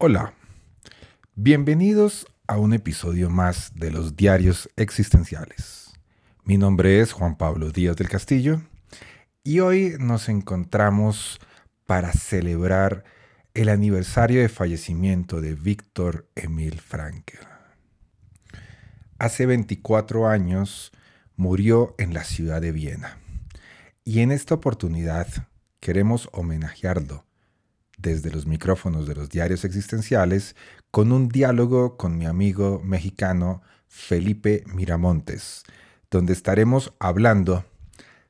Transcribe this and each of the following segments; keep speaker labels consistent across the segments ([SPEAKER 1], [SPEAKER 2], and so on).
[SPEAKER 1] Hola, bienvenidos a un episodio más de los Diarios Existenciales. Mi nombre es Juan Pablo Díaz del Castillo y hoy nos encontramos para celebrar el aniversario de fallecimiento de Víctor Emil Frankl. Hace 24 años murió en la ciudad de Viena y en esta oportunidad queremos homenajearlo desde los micrófonos de los diarios existenciales con un diálogo con mi amigo mexicano Felipe Miramontes, donde estaremos hablando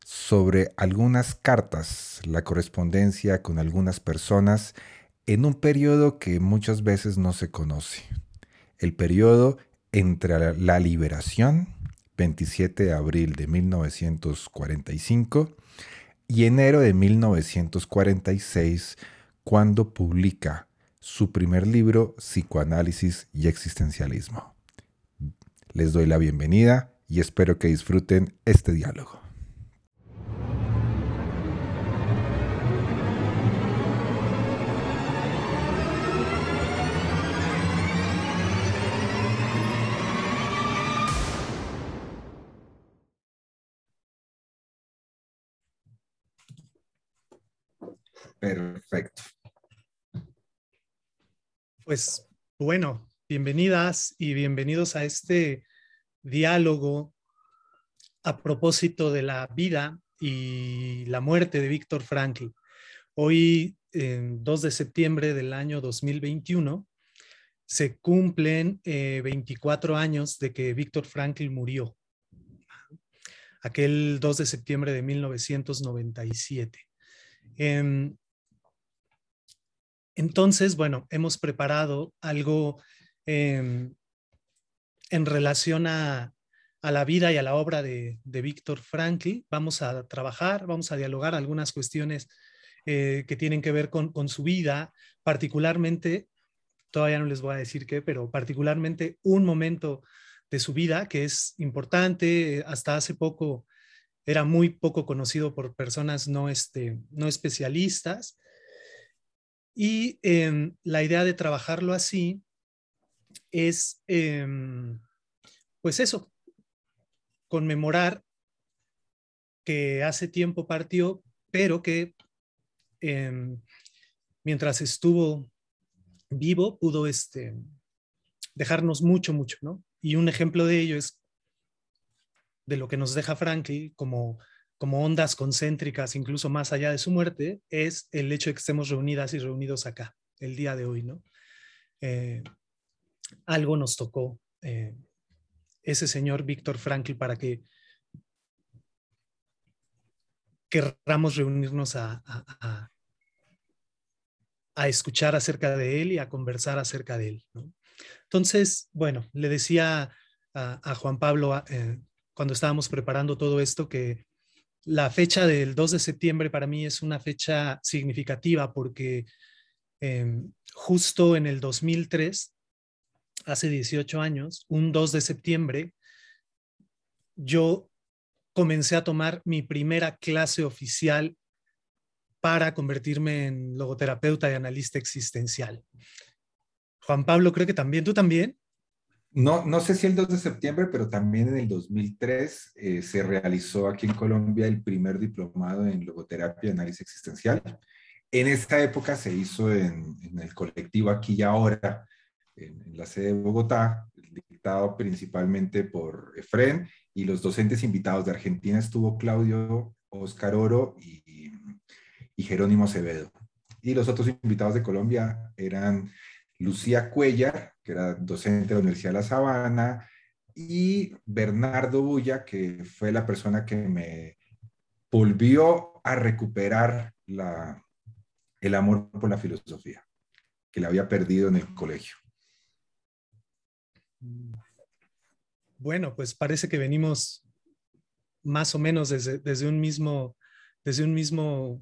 [SPEAKER 1] sobre algunas cartas, la correspondencia con algunas personas en un periodo que muchas veces no se conoce, el periodo entre la liberación, 27 de abril de 1945, y enero de 1946, cuando publica su primer libro, Psicoanálisis y Existencialismo. Les doy la bienvenida y espero que disfruten este diálogo. Perfecto.
[SPEAKER 2] Pues bueno, bienvenidas y bienvenidos a este diálogo a propósito de la vida y la muerte de Víctor Frankl. Hoy, 2 de septiembre del año 2021, se cumplen 24 eh, años de que Víctor Frankl murió. Aquel 2 de septiembre de 1997. Entonces, bueno, hemos preparado algo em, en relación a, la vida y a la obra de, Víctor Frankl. Vamos a trabajar, vamos a dialogar algunas cuestiones eh, que tienen que ver con, su vida, particularmente, todavía no les voy a decir qué, pero particularmente un momento de su vida que es importante, hasta hace poco era muy poco conocido por personas no, este, no especialistas. Y em, la idea de trabajarlo así es, em, pues eso, conmemorar que hace tiempo partió, pero que em, mientras estuvo vivo pudo este, dejarnos mucho, mucho, ¿no? Y un ejemplo de ello es de lo que nos deja Franklin como como ondas concéntricas, incluso más allá de su muerte, es el hecho de que estemos reunidas y reunidos acá, el día de hoy, ¿no? Eh, algo nos tocó eh, ese señor Víctor Frankl para que querramos reunirnos a, a, escuchar acerca de él y a conversar acerca de él. Entonces, bueno, le decía a, Juan Pablo eh, cuando estábamos preparando todo esto que la fecha del 2 de septiembre para mí es una fecha significativa porque em, justo en el 2003, hace 18 años, un 2 de septiembre, yo comencé a tomar mi primera clase oficial para convertirme en logoterapeuta y analista existencial. Juan Pablo, creo que también, ¿tú también?
[SPEAKER 1] No, no sé si el 2 de septiembre, pero también en el 2003 eh, se realizó aquí en Colombia el primer diplomado en logoterapia y análisis existencial. En esta época se hizo en, el colectivo Aquí y Ahora, en, la sede de Bogotá, dictado principalmente por Efren y los docentes invitados de Argentina estuvo Claudio Oscar Oro y, y Jerónimo Acevedo. Y los otros invitados de Colombia eran Lucía Cuellar, que era docente de la Universidad de La Sabana, y Bernardo Bulla, que fue la persona que me volvió a recuperar la, el amor por la filosofía, que le había perdido en el colegio.
[SPEAKER 2] Bueno, pues parece que venimos más o menos desde, desde un mismo, desde un mismo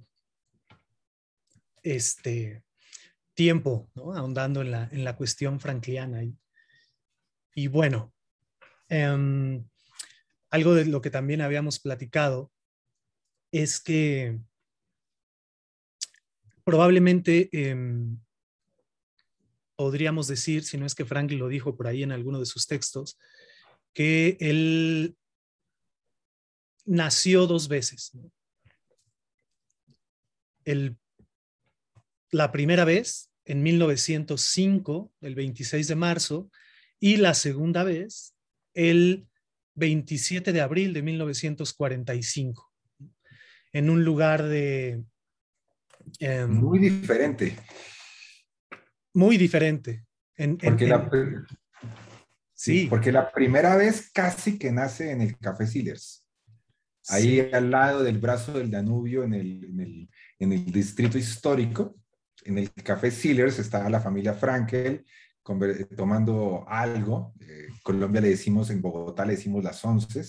[SPEAKER 2] este, tiempo, ahondando en la, en la cuestión frankliana. Y, y bueno, em, algo de lo que también habíamos platicado es que probablemente em, podríamos decir, si no es que Franklin lo dijo por ahí en alguno de sus textos, que él nació dos veces. El, la primera vez en 1905, el 26 de marzo, y la segunda vez el 27 de abril de 1945, en un lugar de...
[SPEAKER 1] Em, muy diferente.
[SPEAKER 2] Muy diferente. En,
[SPEAKER 1] porque, la, sí. porque la primera vez casi que nace en el Café Sillers, ahí al lado del brazo del Danubio, en el, en el, en el distrito histórico, en el Café Sillers estaba la familia Frankel, tomando algo. Eh, Colombia le decimos, en Bogotá le decimos las once,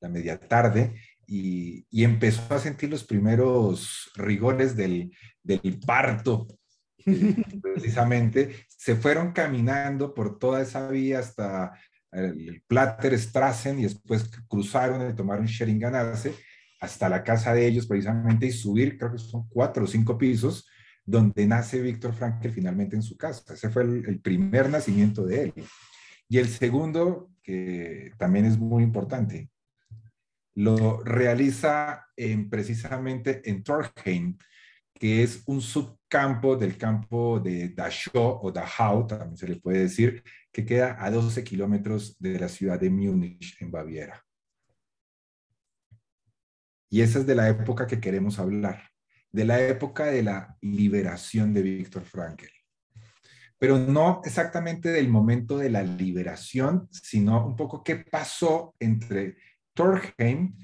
[SPEAKER 1] la media tarde, y, empezó a sentir los primeros rigores del, del parto. Eh, precisamente, se fueron caminando por toda esa vía hasta el Platter Strassen y después cruzaron y tomaron Sheringanarse hasta la casa de ellos precisamente y subir, creo que son cuatro o cinco pisos, donde nace Víctor Frankl finalmente en su casa. Ese fue el, primer nacimiento de él. Y el segundo, que también es muy importante, lo realiza en, precisamente en Torheim, que es un subcampo del campo de Dachau o Dachau, también se le puede decir, que queda a 12 kilómetros de la ciudad de Múnich, en Baviera. Y esa es de la época que queremos hablar de la época de la liberación de Víctor Frankl. Pero no exactamente del momento de la liberación, sino un poco qué pasó entre Torheim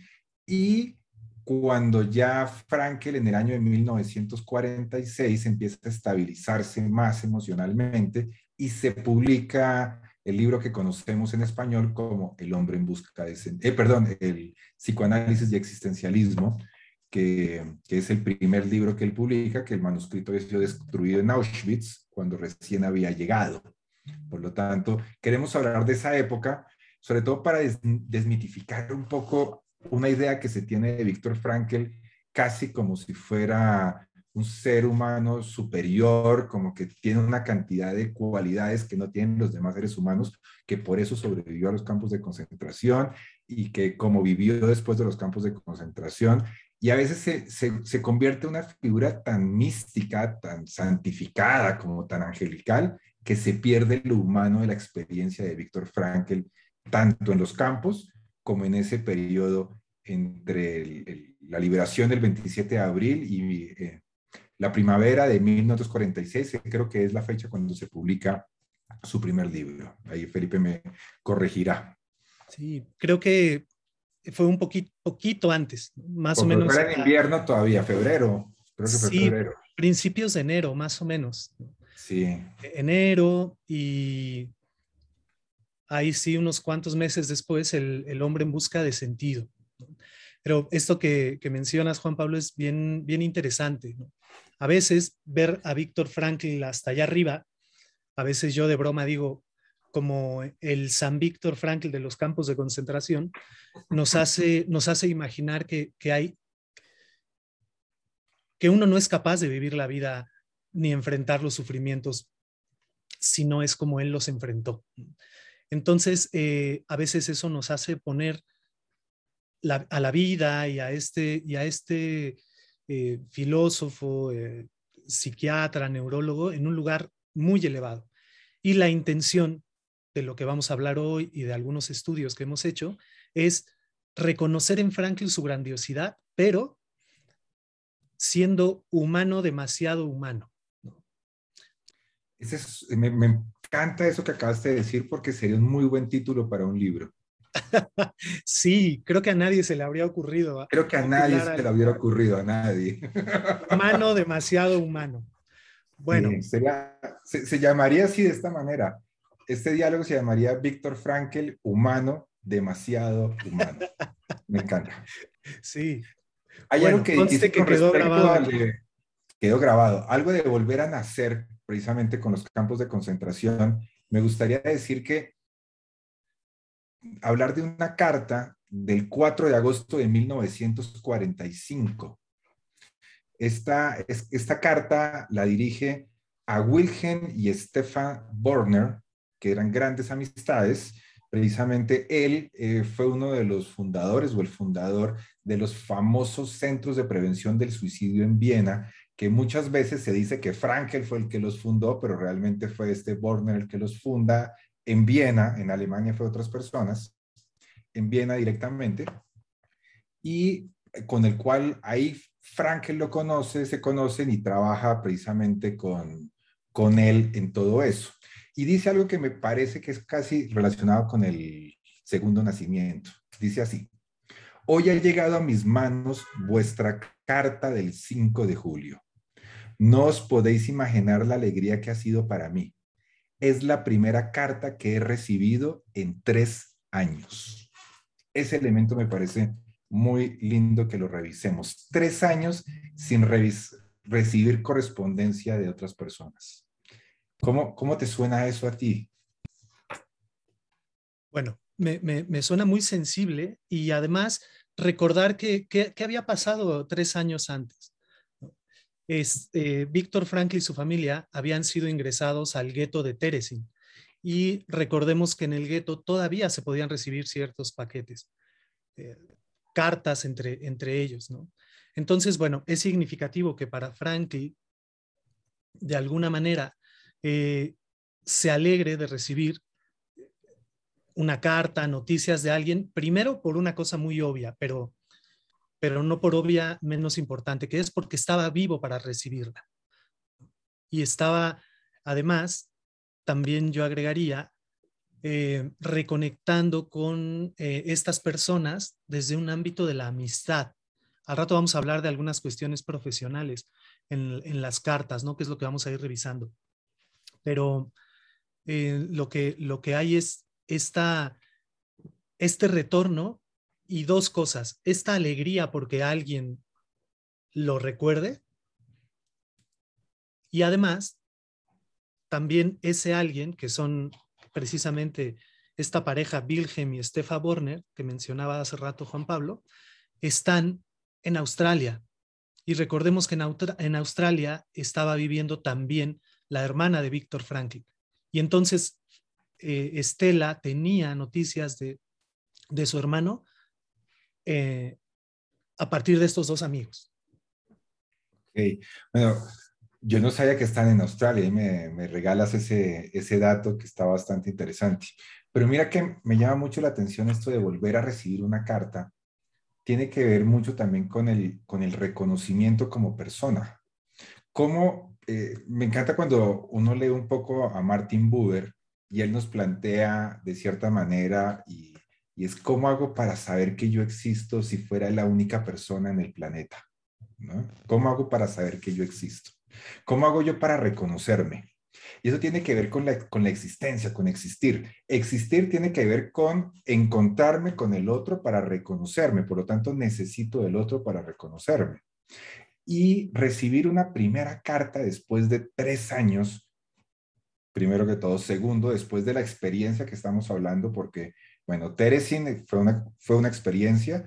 [SPEAKER 1] y cuando ya Frankl en el año de 1946 empieza a estabilizarse más emocionalmente y se publica el libro que conocemos en español como El hombre en busca de... Eh, perdón, el psicoanálisis y existencialismo, que, es el primer libro que él publica, que el manuscrito había sido destruido en Auschwitz cuando recién había llegado. Por lo tanto, queremos hablar de esa época, sobre todo para desmitificar un poco una idea que se tiene de Víctor Frankl, casi como si fuera un ser humano superior, como que tiene una cantidad de cualidades que no tienen los demás seres humanos, que por eso sobrevivió a los campos de concentración y que como vivió después de los campos de concentración, y a veces se, se, convierte en una figura tan mística, tan santificada, como tan angelical, que se pierde lo humano de la experiencia de Víctor Frankl, tanto en los campos como en ese periodo entre la liberación del 27 de abril y eh, la primavera de 1946, que creo que es la fecha cuando se publica su primer libro. Ahí Felipe me corregirá.
[SPEAKER 2] Sí, creo que fue un poquito, poquito antes, más o menos.
[SPEAKER 1] Era en invierno todavía, febrero. Creo que fue
[SPEAKER 2] sí, febrero. Principios de enero, más o menos.
[SPEAKER 1] Sí.
[SPEAKER 2] Enero y ahí sí, unos cuantos meses después, el, el hombre en busca de sentido. Pero esto que, que, mencionas, Juan Pablo, es bien, bien interesante. A veces ver a Víctor Frankl hasta allá arriba, a veces yo de broma digo, como el San Víctor Frankl de los campos de concentración, nos hace, nos hace imaginar que, hay, que uno no es capaz de vivir la vida ni enfrentar los sufrimientos si no es como él los enfrentó. Entonces, eh, a veces eso nos hace poner a la vida y a este, y a este eh, filósofo, eh, psiquiatra, neurólogo en un lugar muy elevado. Y la intención de lo que vamos a hablar hoy y de algunos estudios que hemos hecho, es reconocer en Franklin su grandiosidad, pero siendo humano demasiado humano.
[SPEAKER 1] me, encanta eso que acabaste de decir porque sería un muy buen título para un libro.
[SPEAKER 2] sí, creo que a nadie se le habría ocurrido.
[SPEAKER 1] Creo que a nadie se le hubiera ocurrido, a nadie.
[SPEAKER 2] Humano, demasiado humano. Bueno.
[SPEAKER 1] se, llamaría así de esta manera. Este diálogo se llamaría Víctor Frankel, humano, demasiado humano. Me encanta.
[SPEAKER 2] Sí.
[SPEAKER 1] Hay algo que, que quedó grabado. quedó grabado. Algo de volver a nacer precisamente con los campos de concentración. Me gustaría decir que hablar de una carta del 4 de agosto de 1945. Esta, esta carta la dirige a Wilhelm y Stefan Borner, que eran grandes amistades. Precisamente él eh, fue uno de los fundadores o el fundador de los famosos centros de prevención del suicidio en Viena, que muchas veces se dice que Frankel fue el que los fundó, pero realmente fue este Borner el que los funda en Viena, en Alemania fue otras personas, en Viena directamente, y con el cual ahí Frankel lo conoce, se conocen y trabaja precisamente con, con él en todo eso. Y dice algo que me parece que es casi relacionado con el segundo nacimiento. Dice así, hoy ha llegado a mis manos vuestra carta del 5 de julio. No os podéis imaginar la alegría que ha sido para mí es la primera carta que he recibido en tres años. Ese elemento me parece muy lindo que lo revisemos. Tres años sin recibir correspondencia de otras personas. ¿Cómo, ¿Cómo te suena eso a ti?
[SPEAKER 2] Bueno, me, suena muy sensible y además recordar que, que había pasado tres años antes es, eh, Víctor Frankl y su familia habían sido ingresados al gueto de Teresin. Y recordemos que en el gueto todavía se podían recibir ciertos paquetes, eh, cartas entre, entre ellos. ¿no? Entonces, bueno, es significativo que para Frankl, de alguna manera, eh, se alegre de recibir una carta, noticias de alguien, primero por una cosa muy obvia, pero pero no por obvia menos importante, que es porque estaba vivo para recibirla. Y estaba, además, también yo agregaría, eh, reconectando con eh, estas personas desde un ámbito de la amistad. Al rato vamos a hablar de algunas cuestiones profesionales en, las cartas, ¿no? Que es lo que vamos a ir revisando. Pero eh, lo, que, lo que hay es esta, este retorno y dos cosas, esta alegría porque alguien lo recuerde y además también ese alguien que son precisamente esta pareja Wilhelm y Stefan Borner que mencionaba hace rato Juan Pablo, están en Australia. Y recordemos que en, Australia estaba viviendo también la hermana de Víctor Franklin. Y entonces eh, Estela tenía noticias de, de su hermano eh, a partir de estos dos amigos.
[SPEAKER 1] Bueno, yo no sabía que están en Australia y me, me, regalas ese, ese dato que está bastante interesante. Pero mira que me llama mucho la atención esto de volver a recibir una carta. Tiene que ver mucho también con el, con el reconocimiento como persona. Como eh, me encanta cuando uno lee un poco a Martin Buber y él nos plantea de cierta manera y es cómo hago para saber que yo existo si fuera la única persona en el planeta. ¿no? ¿Cómo hago para saber que yo existo? ¿Cómo hago yo para reconocerme? Y eso tiene que ver con la, con la existencia, con existir. Existir tiene que ver con encontrarme con el otro para reconocerme. Por lo tanto, necesito del otro para reconocerme. Y recibir una primera carta después de tres años, primero que todo. Segundo, después de la experiencia que estamos hablando, porque bueno, Teresin fue una, fue una experiencia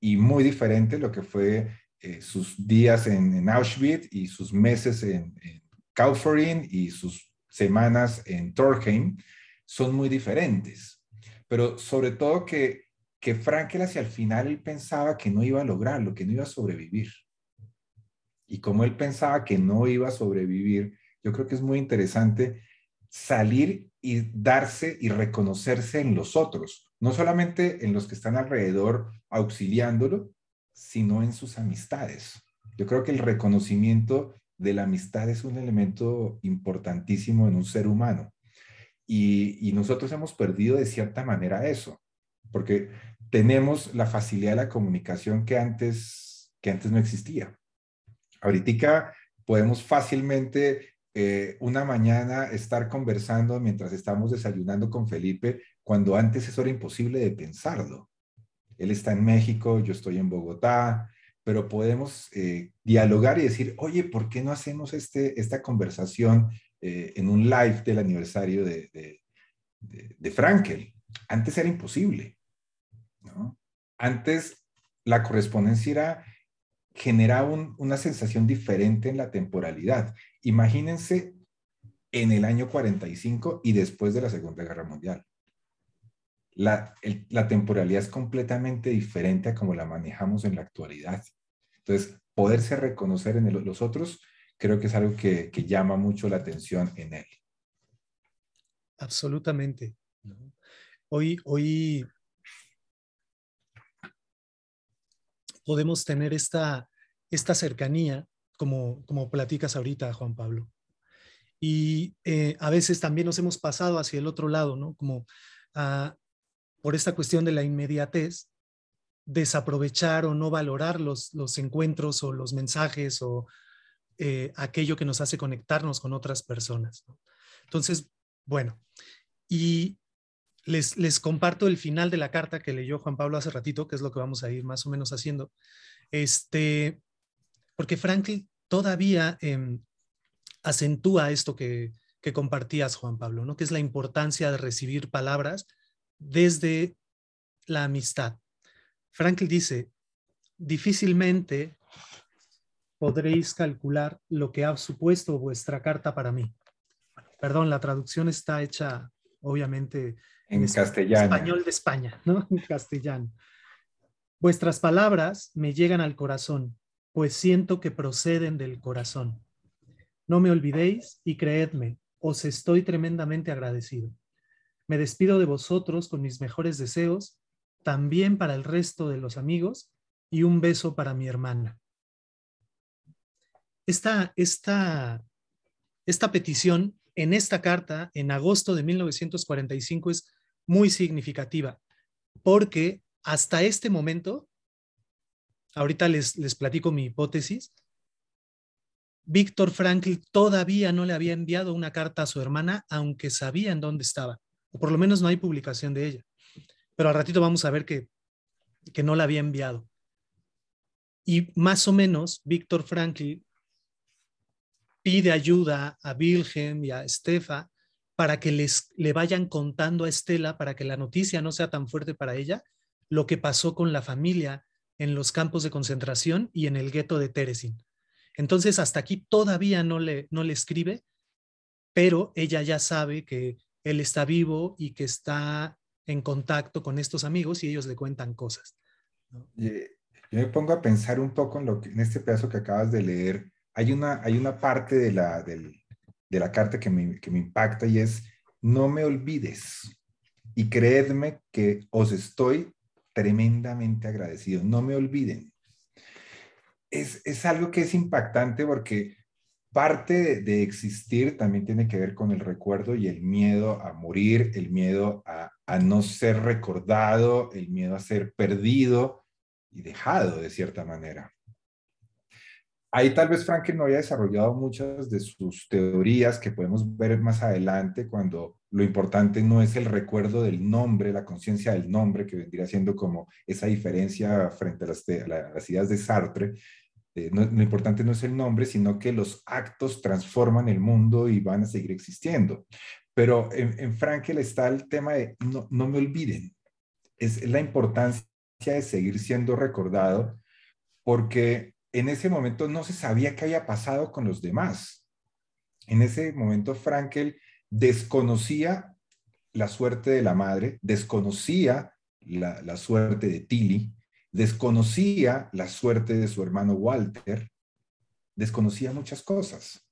[SPEAKER 1] y muy diferente lo que fue eh, sus días en, Auschwitz y sus meses en, en y sus semanas en Torheim son muy diferentes. Pero sobre todo que, que Frankel hacia el final él pensaba que no iba a lograrlo, que no iba a sobrevivir. Y como él pensaba que no iba a sobrevivir, yo creo que es muy interesante salir y darse y reconocerse en los otros, no solamente en los que están alrededor auxiliándolo, sino en sus amistades. Yo creo que el reconocimiento de la amistad es un elemento importantísimo en un ser humano. Y, nosotros hemos perdido de cierta manera eso. porque tenemos la facilidad de la comunicación que antes, que antes no existía. Ahorita podemos fácilmente eh, una mañana estar conversando mientras estamos desayunando con Felipe, cuando antes eso era imposible de pensarlo. Él está en México, yo estoy en Bogotá, pero podemos eh, dialogar y decir, oye, ¿por qué no hacemos este, esta conversación eh, en un live del aniversario de, de, Frankel? Antes era imposible. Antes la correspondencia era, generaba una sensación diferente en la temporalidad. Imagínense en el año 45 y después de la Segunda Guerra Mundial la, temporalidad es completamente diferente a como la manejamos en la actualidad. Entonces, poderse reconocer en los otros, creo que es algo que, llama mucho la atención en él.
[SPEAKER 2] Absolutamente. Hoy, hoy podemos tener esta, esta cercanía, como, como platicas ahorita, Juan Pablo. Y eh, a veces también nos hemos pasado hacia el otro lado, ¿no? Como a, por esta cuestión de la inmediatez, desaprovechar o no valorar los, los encuentros o los mensajes o eh, aquello que nos hace conectarnos con otras personas. Entonces, bueno, y les, comparto el final de la carta que leyó Juan Pablo hace ratito, que es lo que vamos a ir más o menos haciendo. Este, porque Franklin todavía em, acentúa esto que, que compartías, Juan Pablo, ¿no? que es la importancia de recibir palabras desde la amistad. Franklin dice, difícilmente podréis calcular lo que ha supuesto vuestra carta para mí. Perdón, la traducción está hecha obviamente
[SPEAKER 1] en, castellano.
[SPEAKER 2] Español de España, ¿no? En castellano. Vuestras palabras me llegan al corazón, pues siento que proceden del corazón. No me olvidéis y creedme, os estoy tremendamente agradecido. Me despido de vosotros con mis mejores deseos, también para el resto de los amigos y un beso para mi hermana. Esta, esta, esta petición en esta carta, en agosto de 1945, es muy significativa, porque hasta este momento, ahorita les, les platico mi hipótesis, Víctor Frankl todavía no le había enviado una carta a su hermana, aunque sabía en dónde estaba o por lo menos no hay publicación de ella. Pero al ratito vamos a ver que, que no la había enviado. Y más o menos, Víctor Franklin pide ayuda a Wilhelm y a Estefa para que les le vayan contando a Estela, para que la noticia no sea tan fuerte para ella, lo que pasó con la familia en los campos de concentración y en el gueto de Teresin. Entonces, hasta aquí todavía no le, no le escribe, pero ella ya sabe que él está vivo y que está en contacto con estos amigos y ellos le cuentan cosas.
[SPEAKER 1] Yo me pongo a pensar un poco en, lo que, en este pedazo que acabas de leer. Hay una, hay una parte de la, de la carta que me, que me impacta y es, no me olvides y creedme que os estoy tremendamente agradecido. No me olviden. Es, es algo que es impactante porque parte de, existir también tiene que ver con el recuerdo y el miedo a morir, el miedo a, no ser recordado, el miedo a ser perdido y dejado de cierta manera. Ahí tal vez Franklin no haya desarrollado muchas de sus teorías que podemos ver más adelante cuando lo importante no es el recuerdo del nombre, la conciencia del nombre, que vendría siendo como esa diferencia frente a las, a ideas de Sartre, eh, lo importante no es el nombre, sino que los actos transforman el mundo y van a seguir existiendo. Pero en, en Frankel está el tema de no, no me olviden. Es la importancia de seguir siendo recordado porque en ese momento no se sabía qué había pasado con los demás. En ese momento Frankel desconocía la suerte de la madre, desconocía la, suerte de Tilly, desconocía la suerte de su hermano Walter, desconocía muchas cosas.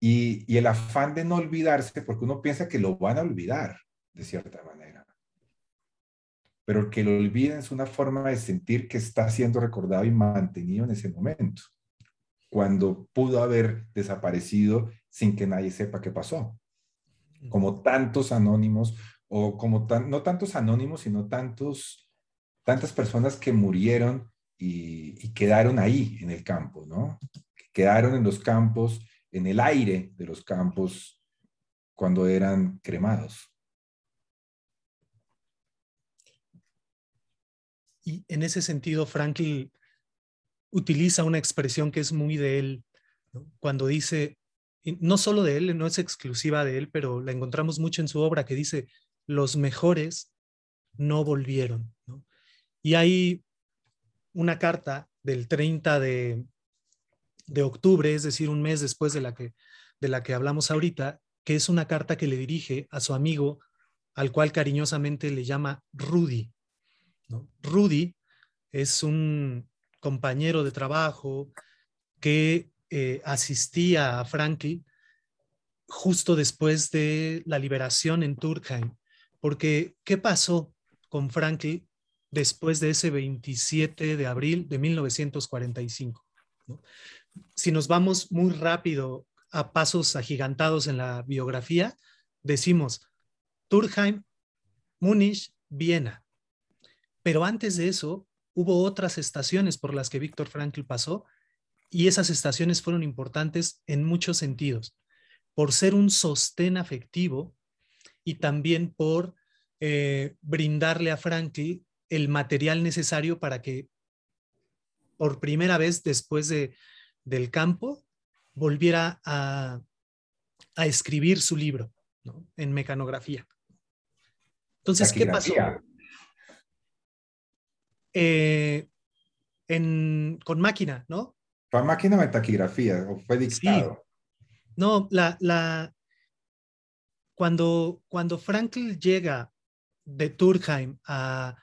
[SPEAKER 1] Y, el afán de no olvidarse, porque uno piensa que lo van a olvidar, de cierta manera. Pero que lo olviden es una forma de sentir que está siendo recordado y mantenido en ese momento, cuando pudo haber desaparecido sin que nadie sepa qué pasó. Como tantos anónimos o como no tantos anónimos, sino tantos, tantas personas que murieron y, y, quedaron ahí en el campo, ¿no? Quedaron en los campos, en el aire de los campos cuando eran cremados.
[SPEAKER 2] Y en ese sentido, Franklin utiliza una expresión que es muy de él, cuando dice, no solo de él, no es exclusiva de él, pero la encontramos mucho en su obra, que dice, los mejores no volvieron. Y hay una carta del 30 de, de, octubre, es decir, un mes después de la, que, de la que hablamos ahorita, que es una carta que le dirige a su amigo, al cual cariñosamente le llama Rudy. Rudy es un compañero de trabajo que eh, asistía a Franklin justo después de la liberación en Turkheim. Porque, ¿qué pasó con Franklin después de ese 27 de abril de 1945? Si nos vamos muy rápido a pasos agigantados en la biografía, decimos Turkheim, Múnich, Viena. Pero antes de eso, hubo otras estaciones por las que Víctor Frankl pasó y esas estaciones fueron importantes en muchos sentidos, por ser un sostén afectivo y también por eh, brindarle a Frankl el material necesario para que por primera vez después de, del campo volviera a, escribir su libro en mecanografía. Entonces, ¿qué pasó? Eh, con máquina, ¿no?
[SPEAKER 1] ¿Fue máquina o taquigrafía? ¿O fue dictado?
[SPEAKER 2] No, la, la, cuando, cuando Frankl llega de Turkheim a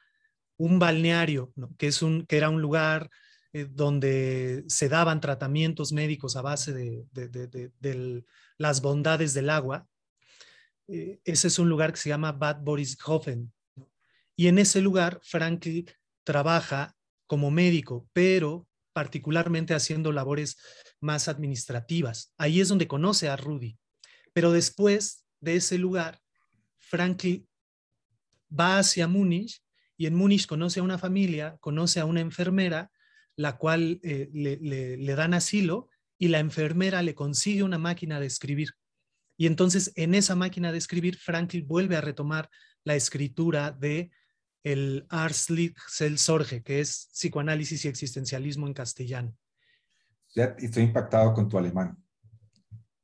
[SPEAKER 2] un balneario, que, es un, que era un lugar eh, donde se daban tratamientos médicos a base de, las bondades del agua, eh, ese es un lugar que se llama Bad Borishofen. Y en ese lugar, Frankl trabaja como médico, pero particularmente haciendo labores más administrativas. Ahí es donde conoce a Rudy. Pero después de ese lugar, Franklin va hacia Múnich y en Múnich conoce a una familia, conoce a una enfermera, la cual eh, le, dan asilo y la enfermera le consigue una máquina de escribir. Y entonces en esa máquina de escribir, Franklin vuelve a retomar la escritura de el Arslich Sorge, que es psicoanálisis y existencialismo en castellano.
[SPEAKER 1] Ya estoy impactado con tu alemán.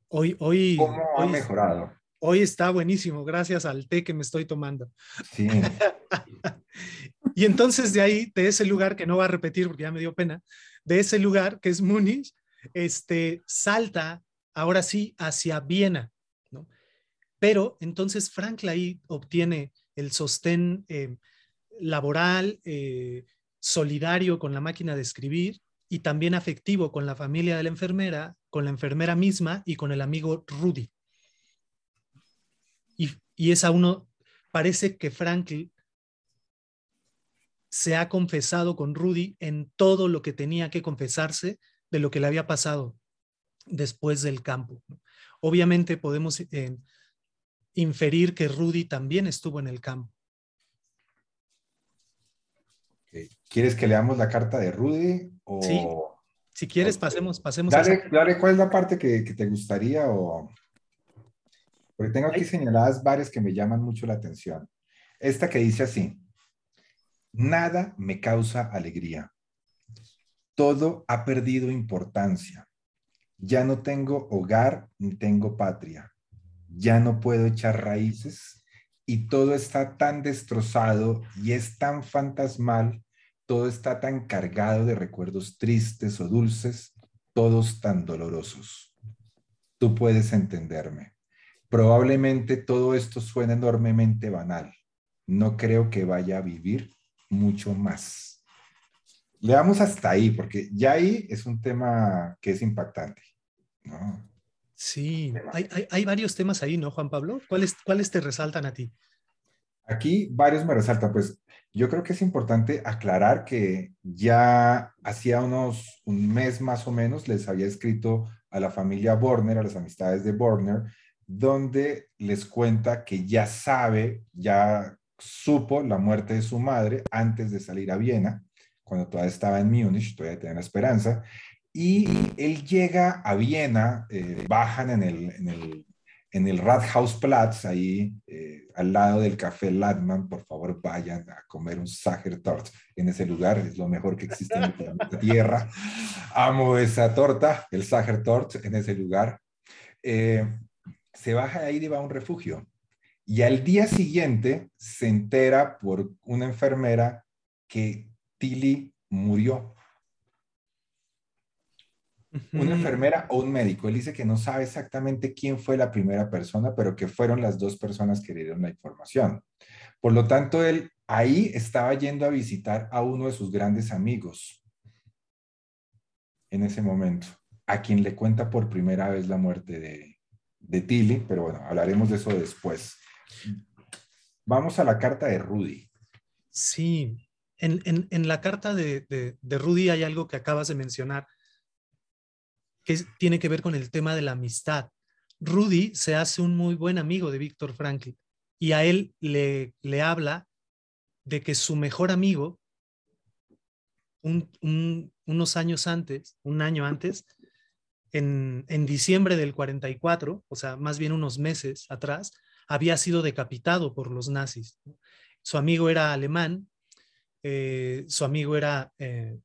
[SPEAKER 2] Hoy, hoy,
[SPEAKER 1] ¿Cómo ha mejorado?
[SPEAKER 2] Hoy está buenísimo, gracias al té que me estoy tomando.
[SPEAKER 1] Sí.
[SPEAKER 2] y entonces de ahí, de ese lugar que no va a repetir porque ya me dio pena, de ese lugar que es Múnich, este, salta ahora sí hacia Viena, ¿no? Pero entonces Frankl ahí obtiene el sostén eh, laboral, eh, solidario con la máquina de escribir y también afectivo con la familia de la enfermera, con la enfermera misma y con el amigo Rudy. Y, y es a uno, parece que Franklin se ha confesado con Rudy en todo lo que tenía que confesarse de lo que le había pasado después del campo. Obviamente podemos eh, inferir que Rudy también estuvo en el campo
[SPEAKER 1] ¿Quieres que leamos la carta de Rudy? O...
[SPEAKER 2] Sí, si quieres, pasemos, pasemos.
[SPEAKER 1] Dale, dale, ¿cuál es la parte que, te gustaría? O... Porque tengo aquí señaladas varias que me llaman mucho la atención. Esta que dice así, nada me causa alegría. Todo ha perdido importancia. Ya no tengo hogar ni tengo patria. Ya no puedo echar raíces y todo está tan destrozado y es tan fantasmal todo está tan cargado de recuerdos tristes o dulces, todos tan dolorosos. Tú puedes entenderme. Probablemente todo esto suena enormemente banal. No creo que vaya a vivir mucho más. Leamos hasta ahí, porque ya ahí es un tema que es impactante.
[SPEAKER 2] Sí, hay, varios temas ahí, ¿no, Juan Pablo? ¿Cuáles, ¿Cuáles te resaltan a ti?
[SPEAKER 1] Aquí varios me resaltan, pues yo creo que es importante aclarar que ya hacía unos un mes más o menos les había escrito a la familia Borner, a las amistades de Borner, donde les cuenta que ya sabe, ya supo la muerte de su madre antes de salir a Viena, cuando todavía estaba en Múnich, todavía tenía la esperanza, y él llega a Viena, eh, bajan en el, en el, en el Rathausplatz, ahí eh, al lado del café Ladman, por favor vayan a comer un Sachertort en ese lugar, es lo mejor que existe en el planeta Tierra. Amo esa torta, el Sachertort en ese lugar. Eh, se baja de ahí y va a un refugio. Y al día siguiente se entera por una enfermera que Tilly murió. Una enfermera o un médico. Él dice que no sabe exactamente quién fue la primera persona, pero que fueron las dos personas que le dieron la información. Por lo tanto, él ahí estaba yendo a visitar a uno de sus grandes amigos en ese momento, a quien le cuenta por primera vez la muerte de, de Tilly, pero bueno, hablaremos de eso después. Vamos a la carta de Rudy.
[SPEAKER 2] Sí, en, la carta de, Rudy hay algo que acabas de mencionar que tiene que ver con el tema de la amistad. Rudy se hace un muy buen amigo de Víctor Franklin y a él le, le habla de que su mejor amigo, unos años antes, un año antes, en, diciembre del 44, o sea, más bien unos meses atrás, había sido decapitado por los nazis. Su amigo era alemán, eh, su amigo era eh,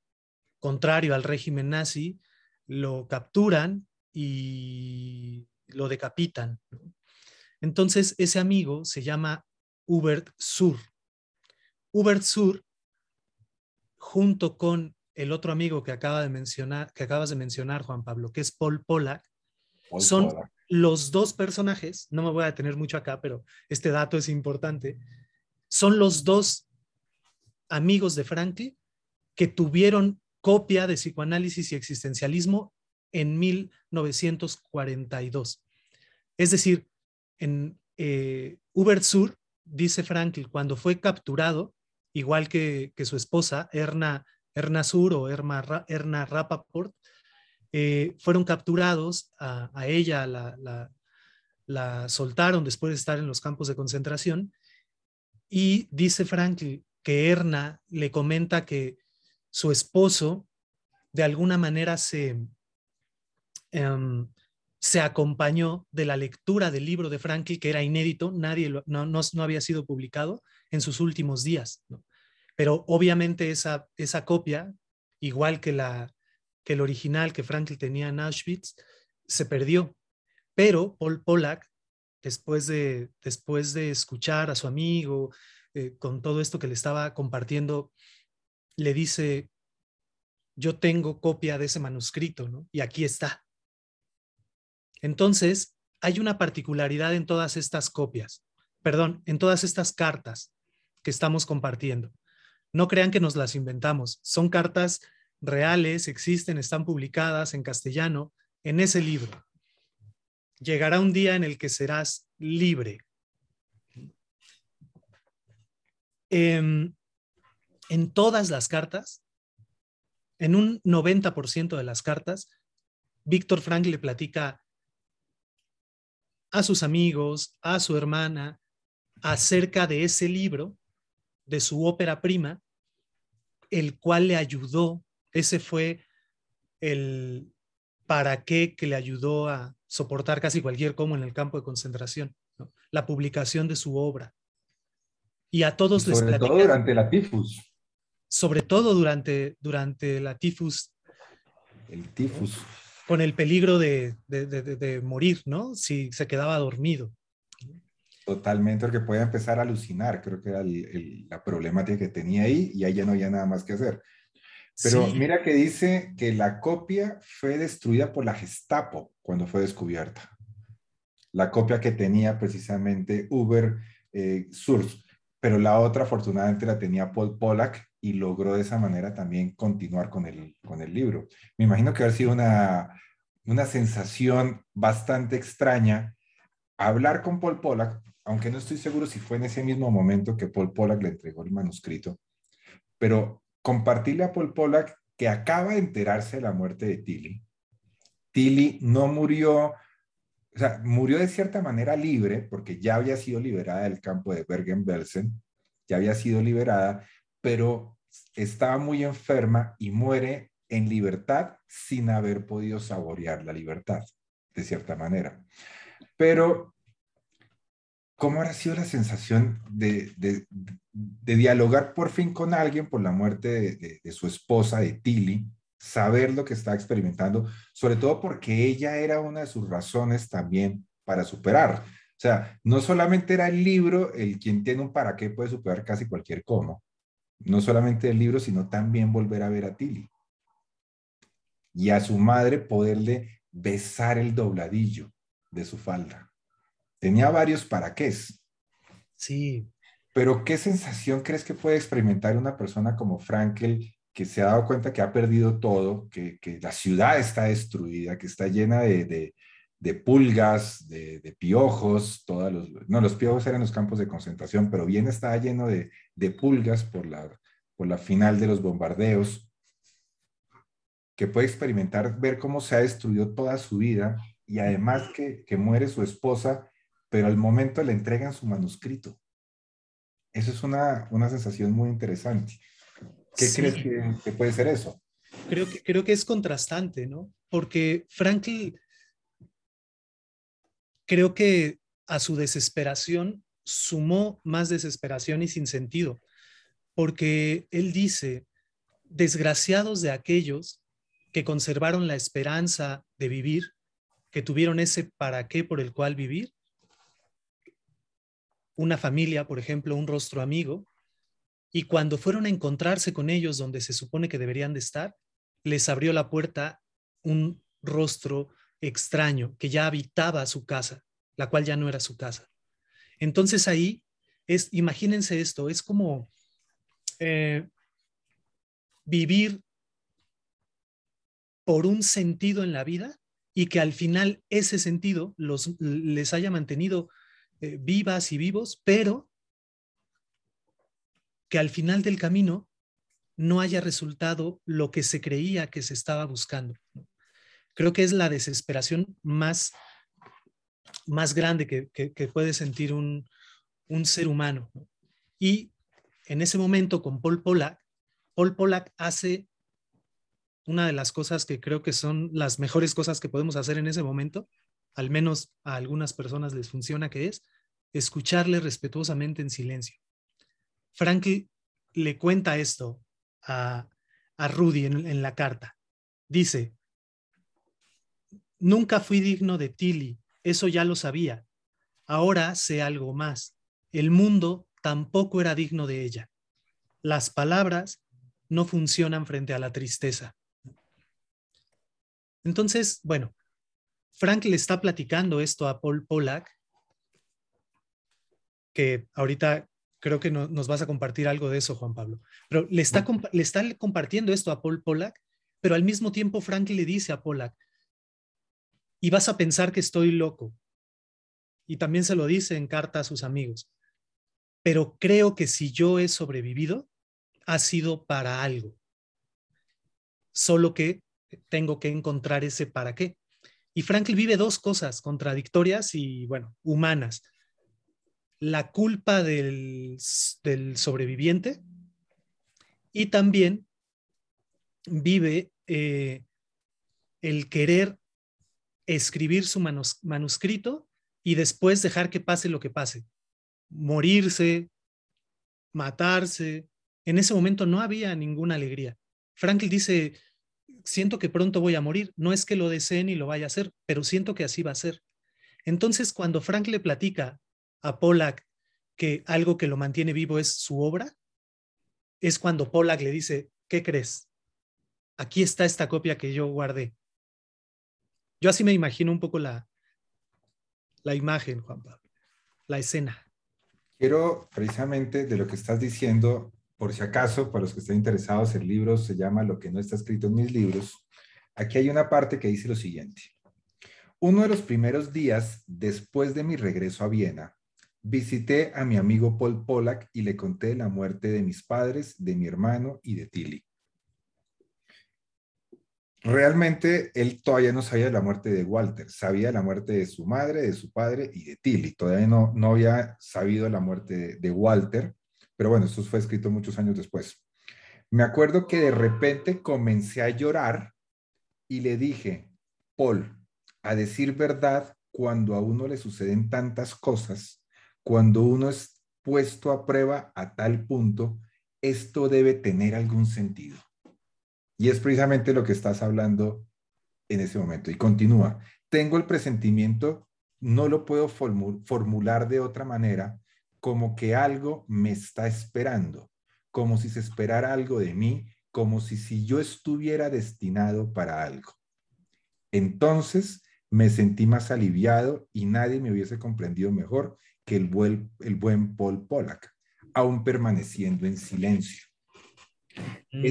[SPEAKER 2] contrario al régimen nazi, lo capturan y lo decapitan. Entonces, ese amigo se llama Hubert Sur. Hubert Sur, junto con el otro amigo que, acaba de mencionar, que acabas de mencionar, Juan Pablo, que es Paul Pollack, son los dos personajes, no me voy a detener mucho acá, pero este dato es importante, son los dos amigos de Franklin que tuvieron copia de psicoanálisis y existencialismo en 1942. Es decir, en eh, Hubert Sur, dice Franklin, cuando fue capturado, igual que, que su esposa, Erna Erna Sur o Erna, Erna Rappaport, eh, fueron capturados, a, ella la, soltaron después de estar en los campos de concentración y dice Franklin que Erna le comenta que su esposo de alguna manera se, em, se acompañó de la lectura del libro de Franklin, que era inédito, nadie no, no, había sido publicado en sus últimos días. ¿no? Pero obviamente esa, esa copia, igual que, la, que el original que Franklin tenía en Auschwitz, se perdió. Pero Paul Pollack, después de, después de escuchar a su amigo, eh, con todo esto que le estaba compartiendo, le dice, yo tengo copia de ese manuscrito, ¿no? Y aquí está. Entonces, hay una particularidad en todas estas copias, perdón, en todas estas cartas que estamos compartiendo. No crean que nos las inventamos. Son cartas reales, existen, están publicadas en castellano en ese libro. Llegará un día en el que serás libre. Em, en todas las cartas, en un 90% de las cartas, Víctor Frank le platica a sus amigos, a su hermana, acerca de ese libro de su ópera prima, el cual le ayudó, ese fue el para qué que le ayudó a soportar casi cualquier como en el campo de concentración, la publicación de su obra. Y a todos
[SPEAKER 1] les Sobre todo durante la tifus.
[SPEAKER 2] Sobre todo durante, durante la tifus.
[SPEAKER 1] El tifus.
[SPEAKER 2] Con el peligro de, de morir, ¿no? Si se quedaba dormido.
[SPEAKER 1] Totalmente, porque puede empezar a alucinar, creo que era la problemática que tenía ahí y ahí ya no había nada más que hacer. Pero mira que dice que la copia fue destruida por la Gestapo cuando fue descubierta. La copia que tenía precisamente Uber eh, Source, pero la otra afortunadamente la tenía Paul Pollack y logró de esa manera también continuar con el, con el libro. Me imagino que ha sido una, una sensación bastante extraña hablar con Paul Pollack, aunque no estoy seguro si fue en ese mismo momento que Paul Pollack le entregó el manuscrito, pero compartirle a Paul Pollack que acaba de enterarse de la muerte de Tilly. Tilly no murió o sea, murió de cierta manera libre, porque ya había sido liberada del campo de Bergen-Belsen, ya había sido liberada, pero estaba muy enferma y muere en libertad sin haber podido saborear la libertad, de cierta manera. Pero, ¿cómo habrá sido la sensación de, dialogar por fin con alguien por la muerte de, su esposa, de Tilly? Saber lo que está experimentando, sobre todo porque ella era una de sus razones también para superar. O sea, no solamente era el libro el quien tiene un para qué puede superar casi cualquier cómo, no solamente el libro, sino también volver a ver a Tilly y a su madre poderle besar el dobladillo de su falda. Tenía varios para qué.
[SPEAKER 2] Sí.
[SPEAKER 1] Pero ¿qué sensación crees que puede experimentar una persona como Frankel que se ha dado cuenta que ha perdido todo, que, la ciudad está destruida, que está llena de, pulgas, de, piojos, todos los, no, los piojos eran los campos de concentración, pero bien está lleno de, pulgas por la, por la final de los bombardeos, que puede experimentar, ver cómo se ha destruido toda su vida y además que, muere su esposa, pero al momento le entregan su manuscrito. Eso es una, sensación muy interesante. ¿Qué crees que, puede ser eso?
[SPEAKER 2] Creo que, creo que es contrastante, ¿no? Porque Franklin, creo que a su desesperación sumó más desesperación y sin sentido, porque él dice, desgraciados de aquellos que conservaron la esperanza de vivir, que tuvieron ese para qué por el cual vivir. Una familia, por ejemplo, un rostro amigo, y cuando fueron a encontrarse con ellos donde se supone que deberían de estar, les abrió la puerta un rostro extraño que ya habitaba su casa, la cual ya no era su casa. Entonces ahí es, imagínense esto, es como eh, vivir por un sentido en la vida y que al final ese sentido los, les haya mantenido eh, vivas y vivos, pero que al final del camino no haya resultado lo que se creía que se estaba buscando. Creo que es la desesperación más, más grande que, puede sentir un, un ser humano. Y en ese momento con Paul Pollack, Paul Pollack hace una de las cosas que creo que son las mejores cosas que podemos hacer en ese momento, al menos a algunas personas les funciona, que es escucharle respetuosamente en silencio. Frankie le cuenta esto a, Rudy en, en la carta. Dice, nunca fui digno de Tilly, eso ya lo sabía. Ahora sé algo más. El mundo tampoco era digno de ella. Las palabras no funcionan frente a la tristeza. Entonces, bueno, Frank le está platicando esto a Paul Pollack, que ahorita creo que nos vas a compartir algo de eso, Juan Pablo, pero le está, le está compartiendo esto a Paul Pollack, pero al mismo tiempo Frank le dice a Pollack, y vas a pensar que estoy loco. Y también se lo dice en carta a sus amigos. Pero creo que si yo he sobrevivido, ha sido para algo. Solo que tengo que encontrar ese para qué. Y Franklin vive dos cosas contradictorias y, bueno, humanas. La culpa del, sobreviviente y también vive eh, el querer escribir su manuscrito y después dejar que pase lo que pase. Morirse, matarse. En ese momento no había ninguna alegría. Franklin dice, siento que pronto voy a morir. No es que lo desee ni lo vaya a hacer, pero siento que así va a ser. Entonces, cuando Frank le platica a Pollack que algo que lo mantiene vivo es su obra, es cuando Pollack le dice, ¿qué crees? Aquí está esta copia que yo guardé. Yo así me imagino un poco la, la imagen, Juan Pablo, la escena.
[SPEAKER 1] Quiero precisamente de lo que estás diciendo por si acaso, para los que estén interesados, el libro se llama Lo que no está escrito en mis libros. Aquí hay una parte que dice lo siguiente. Uno de los primeros días después de mi regreso a Viena, visité a mi amigo Paul Pollack y le conté la muerte de mis padres, de mi hermano y de Tilly. Realmente él todavía no sabía de la muerte de Walter, sabía de la muerte de su madre, de su padre y de Tilly. Todavía no, no había sabido la muerte de, de Walter, pero bueno, esto fue escrito muchos años después. Me acuerdo que de repente comencé a llorar y le dije, Paul, a decir verdad, cuando a uno le suceden tantas cosas, cuando uno es puesto a prueba a tal punto, esto debe tener algún sentido. Y es precisamente lo que estás hablando en ese momento. Y continúa, tengo el presentimiento, no lo puedo formular de otra manera, como que algo me está esperando, como si se esperara algo de mí, como si, si yo estuviera destinado para algo. Entonces me sentí más aliviado y nadie me hubiese comprendido mejor que el buen, el buen Paul Pollack, aún permaneciendo en silencio. Mm.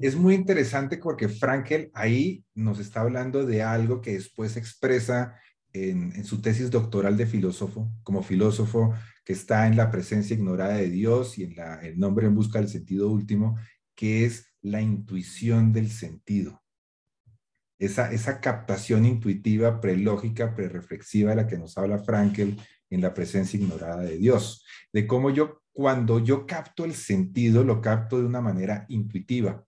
[SPEAKER 1] Es, muy interesante porque Frankel ahí nos está hablando de algo que después expresa en, su tesis doctoral de filósofo, como filósofo que está en la presencia ignorada de Dios y en la, el nombre en busca del sentido último, que es la intuición del sentido. Esa, esa captación intuitiva, prelógica, prereflexiva de la que nos habla Frankel en la presencia ignorada de Dios, de cómo yo cuando yo capto el sentido, lo capto de una manera intuitiva.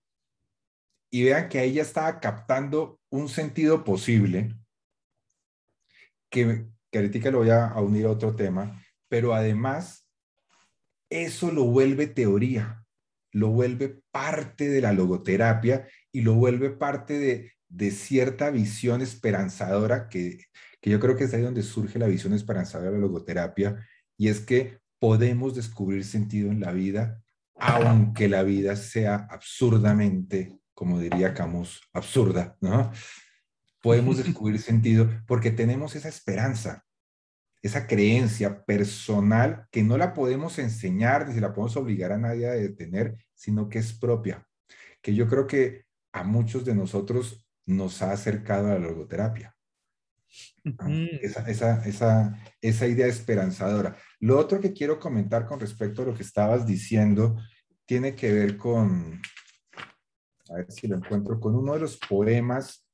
[SPEAKER 1] Y vean que ella estaba captando un sentido posible, que, que ahorita lo voy a, unir a otro tema, pero además eso lo vuelve teoría, lo vuelve parte de la logoterapia y lo vuelve parte de, de cierta visión esperanzadora que, que yo creo que es ahí donde surge la visión esperanzadora de la logoterapia, y es que podemos descubrir sentido en la vida, aunque la vida sea absurdamente, como diría Camus, absurda, ¿no? Podemos descubrir sentido porque tenemos esa esperanza, esa creencia personal que no la podemos enseñar ni se la podemos obligar a nadie a tener, sino que es propia, que yo creo que a muchos de nosotros nos ha acercado a la logoterapia. Esa, esa, esa, esa idea esperanzadora. Lo otro que quiero comentar con respecto a lo que estabas diciendo tiene que ver con, a ver si lo encuentro, con uno de los poemas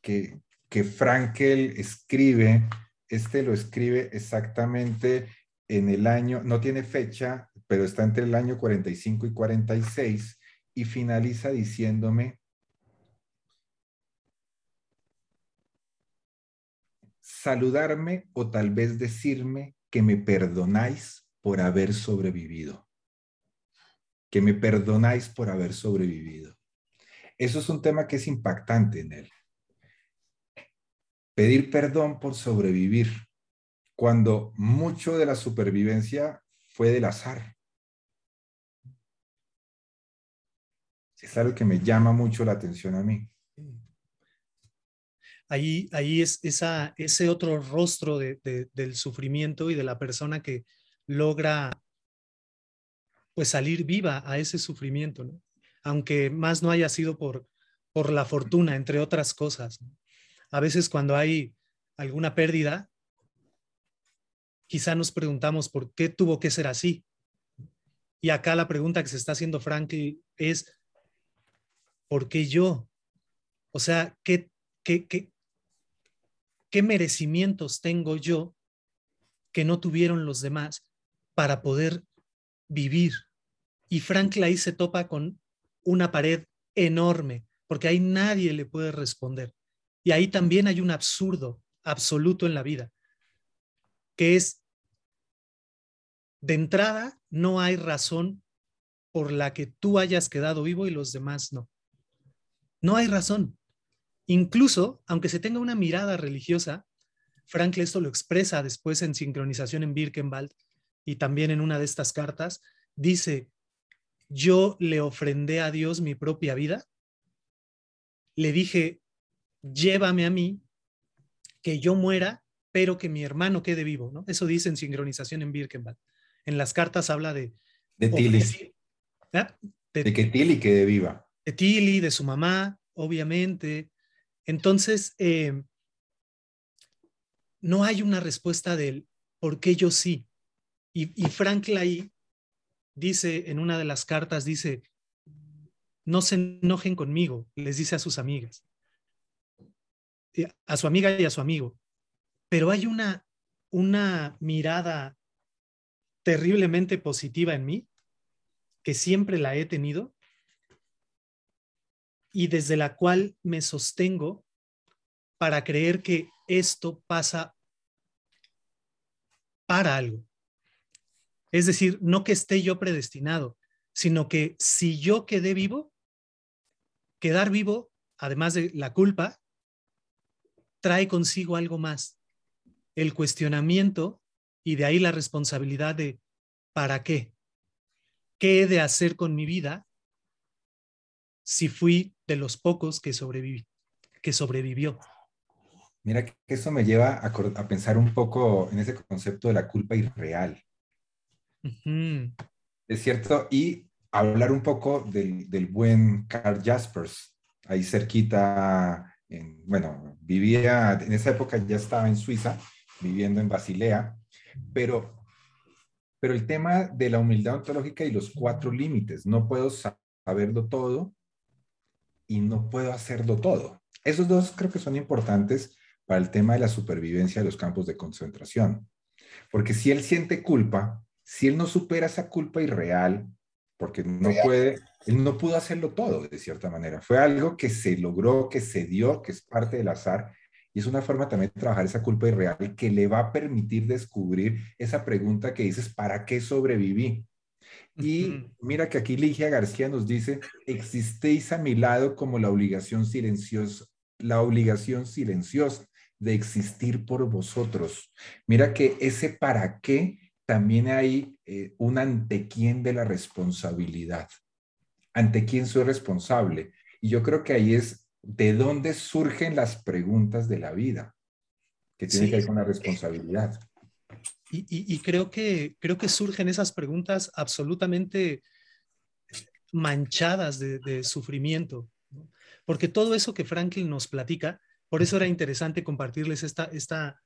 [SPEAKER 1] que, que Frankel escribe. Este lo escribe exactamente en el año, no tiene fecha, pero está entre el año 45 y 46 y finaliza diciéndome, saludarme o tal vez decirme que me perdonáis por haber sobrevivido. Que me perdonáis por haber sobrevivido. Eso es un tema que es impactante en él. Pedir perdón por sobrevivir, cuando mucho de la supervivencia fue del azar. Es algo que me llama mucho la atención a mí
[SPEAKER 2] ahí, es esa, ese otro rostro del sufrimiento y de la persona que logra pues salir viva a ese sufrimiento, aunque más no haya sido por, por la fortuna, entre otras cosas. A veces cuando hay alguna pérdida, quizá nos preguntamos por qué tuvo que ser así. Y acá la pregunta que se está haciendo Frankie es, ¿por qué yo? O sea, ¿qué, qué, qué, ¿qué merecimientos tengo yo que no tuvieron los demás para poder vivir? Y Frank ahí se topa con una pared enorme, porque ahí nadie le puede responder. Y ahí también hay un absurdo absoluto en la vida, que es, de entrada, no hay razón por la que tú hayas quedado vivo y los demás no. No hay razón. Incluso, aunque se tenga una mirada religiosa, Frankl esto lo expresa después en sincronización en Birkenwald y también en una de estas cartas, dice, yo le ofrendé a Dios mi propia vida, le dije, llévame a mí, que yo muera, pero que mi hermano quede vivo, ¿no? Eso dice en sincronización en Birkenwald. En las cartas habla de...
[SPEAKER 1] De Tilly. ¿Ah? De, de, que Tilly quede viva.
[SPEAKER 2] De Tilly, de su mamá, obviamente, entonces, eh, no hay una respuesta del por qué yo sí. Y, y Frank ahí dice en una de las cartas, dice, no se enojen conmigo, les dice a sus amigas, a su amiga y a su amigo. Pero hay una, una mirada terriblemente positiva en mí, que siempre la he tenido y desde la cual me sostengo para creer que esto pasa para algo. Es decir, no que esté yo predestinado, sino que si yo quedé vivo, quedar vivo, además de la culpa, trae consigo algo más, el cuestionamiento y de ahí la responsabilidad de ¿para qué? ¿Qué he de hacer con mi vida si fui de los pocos que sobreviví, que sobrevivió?
[SPEAKER 1] Mira que eso me lleva a, pensar un poco en ese concepto de la culpa irreal. Es cierto, y hablar un poco del, buen Carl Jaspers, ahí cerquita, bueno, vivía, en esa época ya estaba en Suiza, viviendo en Basilea, pero, pero el tema de la humildad ontológica y los cuatro límites, no puedo saberlo todo y no puedo hacerlo todo. Esos dos creo que son importantes para el tema de la supervivencia de los campos de concentración. Porque si él siente culpa, si él no supera esa culpa irreal, porque no puede, él no pudo hacerlo todo de cierta manera. Fue algo que se logró, que se dio, que es parte del azar. Y es una forma también de trabajar esa culpa irreal que le va a permitir descubrir esa pregunta que dices, ¿para qué sobreviví? Y mira que aquí Ligia García nos dice, existéis a mi lado como la obligación silenciosa, la obligación silenciosa de existir por vosotros. Mira que ese para qué también hay eh, un ante quién de la responsabilidad. ¿Ante quién soy responsable? Y yo creo que ahí es de dónde surgen las preguntas de la vida, que tiene que ver con la responsabilidad.
[SPEAKER 2] Y, creo, que, creo que surgen esas preguntas absolutamente manchadas de, de sufrimiento, porque todo eso que Franklin nos platica por eso era interesante compartirles esta, esta,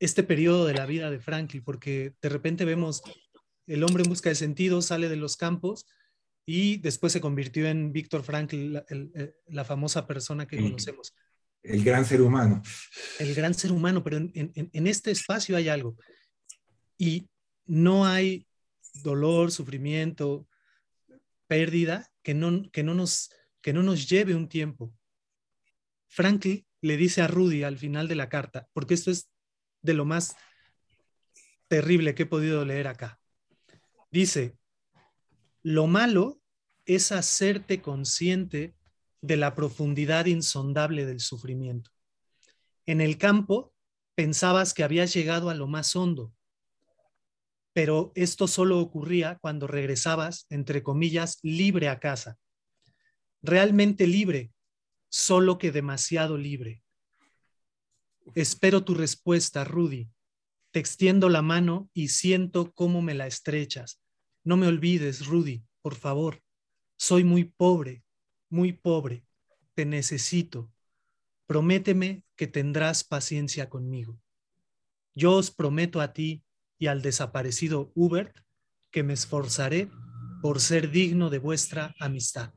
[SPEAKER 2] este periodo de la vida de Franklin, porque de repente vemos el hombre en busca de sentido, sale de los campos y después se convirtió en Víctor Franklin, la, famosa persona que conocemos.
[SPEAKER 1] El gran ser humano.
[SPEAKER 2] El gran ser humano, pero en, este espacio hay algo. Y no hay dolor, sufrimiento, pérdida que no, que no, nos, que no nos lleve un tiempo. Franklin le dice a Rudy al final de la carta, porque esto es de lo más terrible que he podido leer acá. Dice, lo malo es hacerte consciente de la profundidad insondable del sufrimiento. En el campo pensabas que habías llegado a lo más hondo, pero esto solo ocurría cuando regresabas, entre comillas, libre a casa. Realmente libre, solo que demasiado libre. Espero tu respuesta, Rudy. Te extiendo la mano y siento cómo me la estrechas. No me olvides, Rudy, por favor. Soy muy pobre, muy pobre. Te necesito. Prométeme que tendrás paciencia conmigo. Yo os prometo a ti y al desaparecido Hubert que me esforzaré por ser digno de vuestra amistad.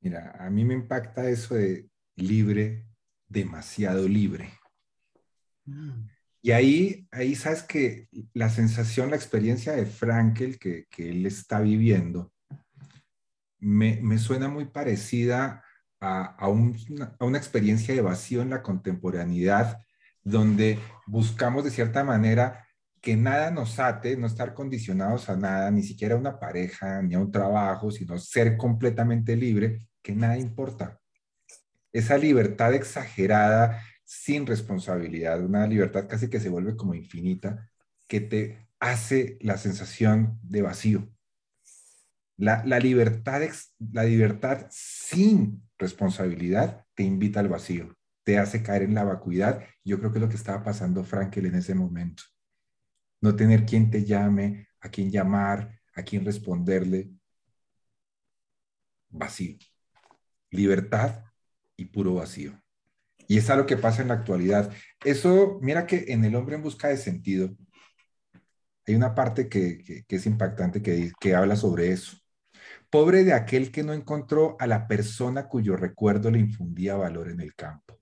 [SPEAKER 1] Mira, a mí me impacta eso de libre, demasiado libre. Mm. Y ahí, ahí sabes que la sensación, la experiencia de Frankel que, él está viviendo, me, suena muy parecida a, a, una, experiencia de vacío en la contemporaneidad, donde buscamos de cierta manera que nada nos ate, no estar condicionados a nada, ni siquiera a una pareja, ni a un trabajo, sino ser completamente libre que nada importa. Esa libertad exagerada, sin responsabilidad, una libertad casi que se vuelve como infinita, que te hace la sensación de vacío. La, libertad, la libertad sin responsabilidad te invita al vacío, te hace caer en la vacuidad. Yo creo que es lo que estaba pasando Frankel en ese momento. No tener quien te llame, a quién llamar, a quién responderle. Vacío libertad y puro vacío. Y es algo que pasa en la actualidad. Eso, mira que en El hombre en busca de sentido, hay una parte que, es impactante que, que habla sobre eso. Pobre de aquel que no encontró a la persona cuyo recuerdo le infundía valor en el campo.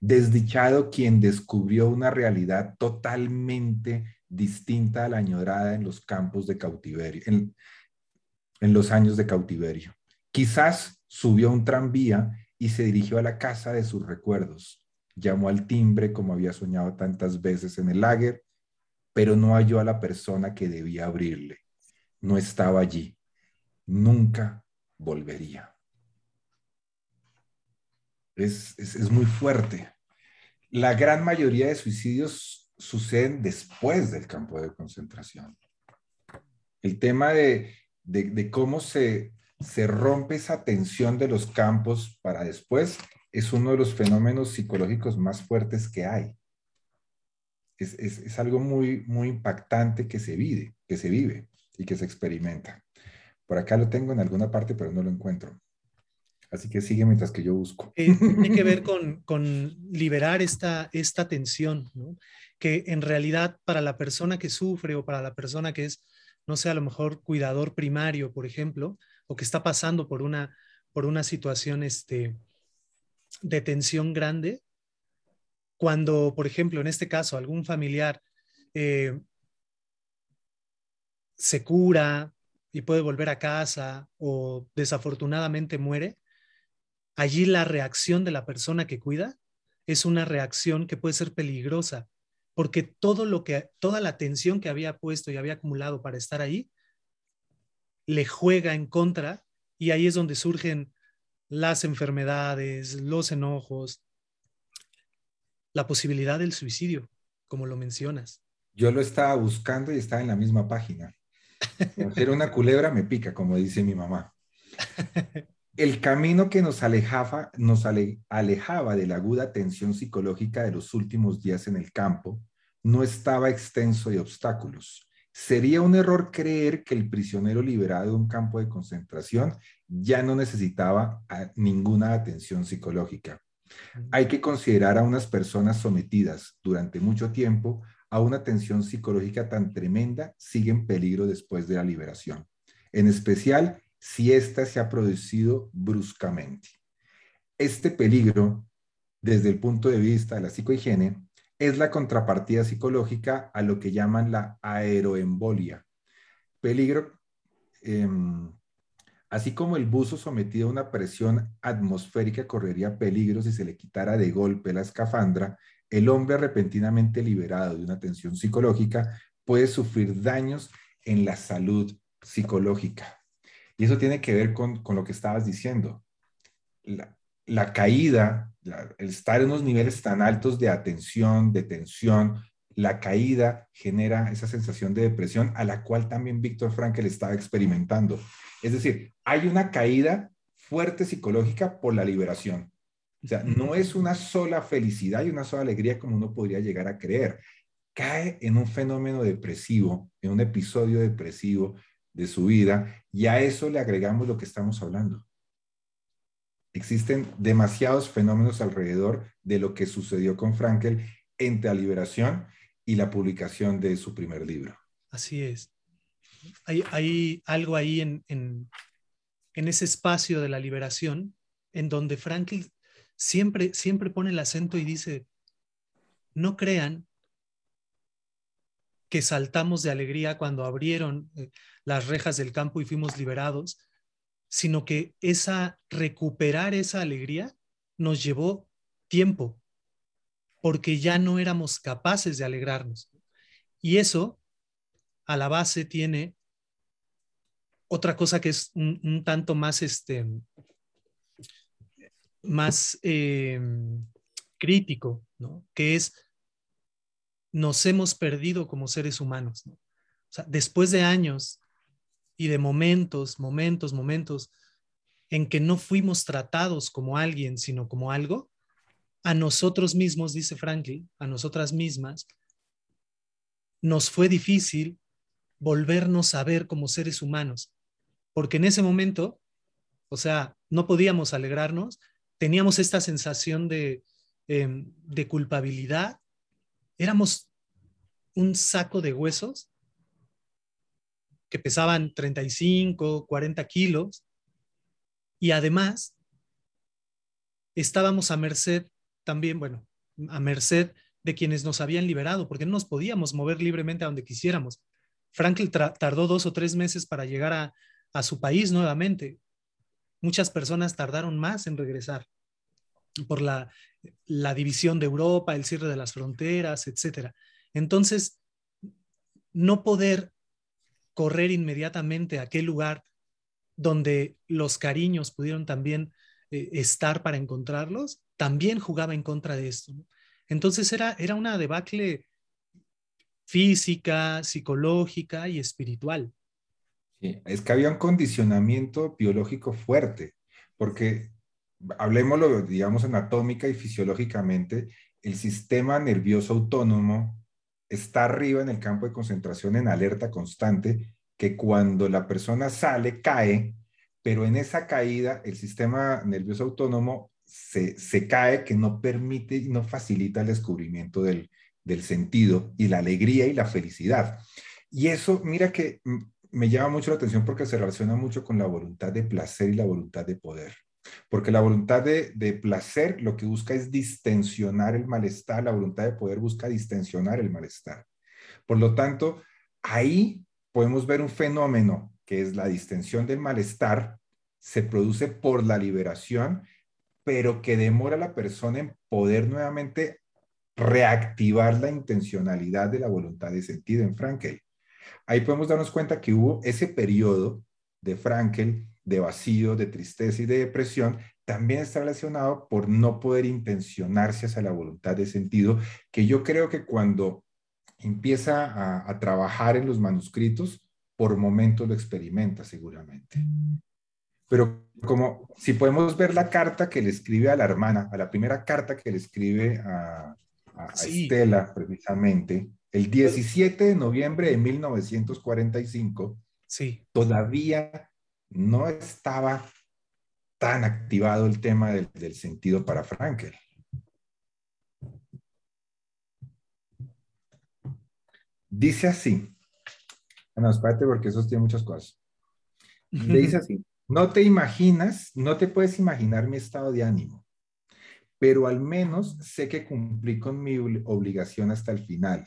[SPEAKER 1] Desdichado quien descubrió una realidad totalmente distinta a la añorada en los campos de cautiverio, en, en los años de cautiverio. Quizás subió a un tranvía y se dirigió a la casa de sus recuerdos. Llamó al timbre como había soñado tantas veces en el lager, pero no halló a la persona que debía abrirle. No estaba allí. Nunca volvería. Es, es, muy fuerte. La gran mayoría de suicidios suceden después del campo de concentración. El tema de, de, de cómo se, se rompe esa tensión de los campos para después es uno de los fenómenos psicológicos más fuertes que hay. Es, es, es, algo muy, muy impactante que se vive, que se vive y que se experimenta. Por acá lo tengo en alguna parte, pero no lo encuentro. Así que sigue mientras que yo busco.
[SPEAKER 2] Eh, tiene que ver con, con liberar esta, esta tensión, ¿no? que en realidad para la persona que sufre o para la persona que es, no sé, a lo mejor cuidador primario, por ejemplo, o que está pasando por una, por una situación este, de tensión grande, cuando, por ejemplo, en este caso, algún familiar eh, se cura y puede volver a casa o desafortunadamente muere, allí la reacción de la persona que cuida es una reacción que puede ser peligrosa, porque todo lo que, toda la atención que había puesto y había acumulado para estar ahí, le juega en contra y ahí es donde surgen las enfermedades, los enojos, la posibilidad del suicidio, como lo mencionas.
[SPEAKER 1] Yo lo estaba buscando y estaba en la misma página. Era una culebra me pica, como dice mi mamá. El camino que nos alejaba, nos alejaba de la aguda tensión psicológica de los últimos días en el campo no estaba extenso de obstáculos. Sería un error creer que el prisionero liberado de un campo de concentración ya no necesitaba ninguna atención psicológica. Hay que considerar a unas personas sometidas durante mucho tiempo a una tensión psicológica tan tremenda sigue en peligro después de la liberación, en especial si ésta se ha producido bruscamente. Este peligro, desde el punto de vista de la psicohigiene, es la contrapartida psicológica a lo que llaman la aeroembolia. Peligro, em, así como el buzo sometido a una presión atmosférica correría peligro si se le quitara de golpe la escafandra, el hombre repentinamente liberado de una tensión psicológica puede sufrir daños en la salud psicológica. Y eso tiene que ver con, lo que estabas diciendo. La, la caída el estar en unos niveles tan altos de atención, de tensión, la caída genera esa sensación de depresión a la cual también Víctor Frankl estaba experimentando. Es decir, hay una caída fuerte psicológica por la liberación. O sea, no es una sola felicidad y una sola alegría como uno podría llegar a creer. Cae en un fenómeno depresivo, en un episodio depresivo de su vida y a eso le agregamos lo que estamos hablando Existen demasiados fenómenos alrededor de lo que sucedió con Frankel entre la liberación y la publicación de su primer libro.
[SPEAKER 2] Así es. Hay, algo ahí en, ese espacio de la liberación en donde Frankel siempre, siempre pone el acento y dice, no crean que saltamos de alegría cuando abrieron eh, las rejas del campo y fuimos liberados, sino que esa recuperar esa alegría nos llevó tiempo, porque ya no éramos capaces de alegrarnos. Y eso a la base tiene otra cosa que es un, tanto más este más eh, crítico, ¿no? que es nos hemos perdido como seres humanos. O sea, después de años y de momentos, momentos, momentos en que no fuimos tratados como alguien, sino como algo, a nosotros mismos, dice Franklin, a nosotras mismas, nos fue difícil volvernos a ver como seres humanos, porque en ese momento, o sea, no podíamos alegrarnos, teníamos esta sensación de, em, de culpabilidad, éramos un saco de huesos que pesaban 35, 40 kilos, y además estábamos a merced también, bueno, a merced de quienes nos habían liberado, porque no nos podíamos mover libremente a donde quisiéramos. Franklin tardó dos o tres meses para llegar a, a su país nuevamente. Muchas personas tardaron más en regresar por la, división de Europa, el cierre de las fronteras, etc. Entonces, no poder correr inmediatamente a aquel lugar donde los cariños pudieron también eh, estar para encontrarlos, también jugaba en contra de esto. Entonces era, era una debacle física, psicológica y espiritual.
[SPEAKER 1] Es que había un condicionamiento biológico fuerte, porque hablemoslo, digamos, anatómica y fisiológicamente, el sistema nervioso autónomo está arriba en el campo de concentración en alerta constante, que cuando la persona sale, cae, pero en esa caída el sistema nervioso autónomo se, cae, que no permite y no facilita el descubrimiento del, del sentido y la alegría y la felicidad. Y eso, mira que me llama mucho la atención porque se relaciona mucho con la voluntad de placer y la voluntad de poder. Porque la voluntad de, placer lo que busca es distensionar el malestar, la voluntad de poder busca distensionar el malestar. Por lo tanto, ahí podemos ver un fenómeno que es la distensión del malestar, se produce por la liberación, pero que demora a la persona en poder nuevamente reactivar la intencionalidad de la voluntad de sentido en Frankel. Ahí podemos darnos cuenta que hubo ese periodo de Frankel de vacío, de tristeza y de depresión, también está relacionado por no poder intencionarse hacia la voluntad de sentido, que yo creo que cuando empieza a, trabajar en los manuscritos, por momentos lo experimenta seguramente. Pero como si podemos ver la carta que le escribe a la hermana, a la primera carta que le escribe a, Estela precisamente, el 17 de noviembre de 1945, sí. todavía no estaba tan activado el tema del, sentido para Frankel. Dice así. No, espérate porque eso tiene muchas cosas. Le dice así, no te imaginas, no te puedes imaginar mi estado de ánimo, pero al menos sé que cumplí con mi obligación hasta el final.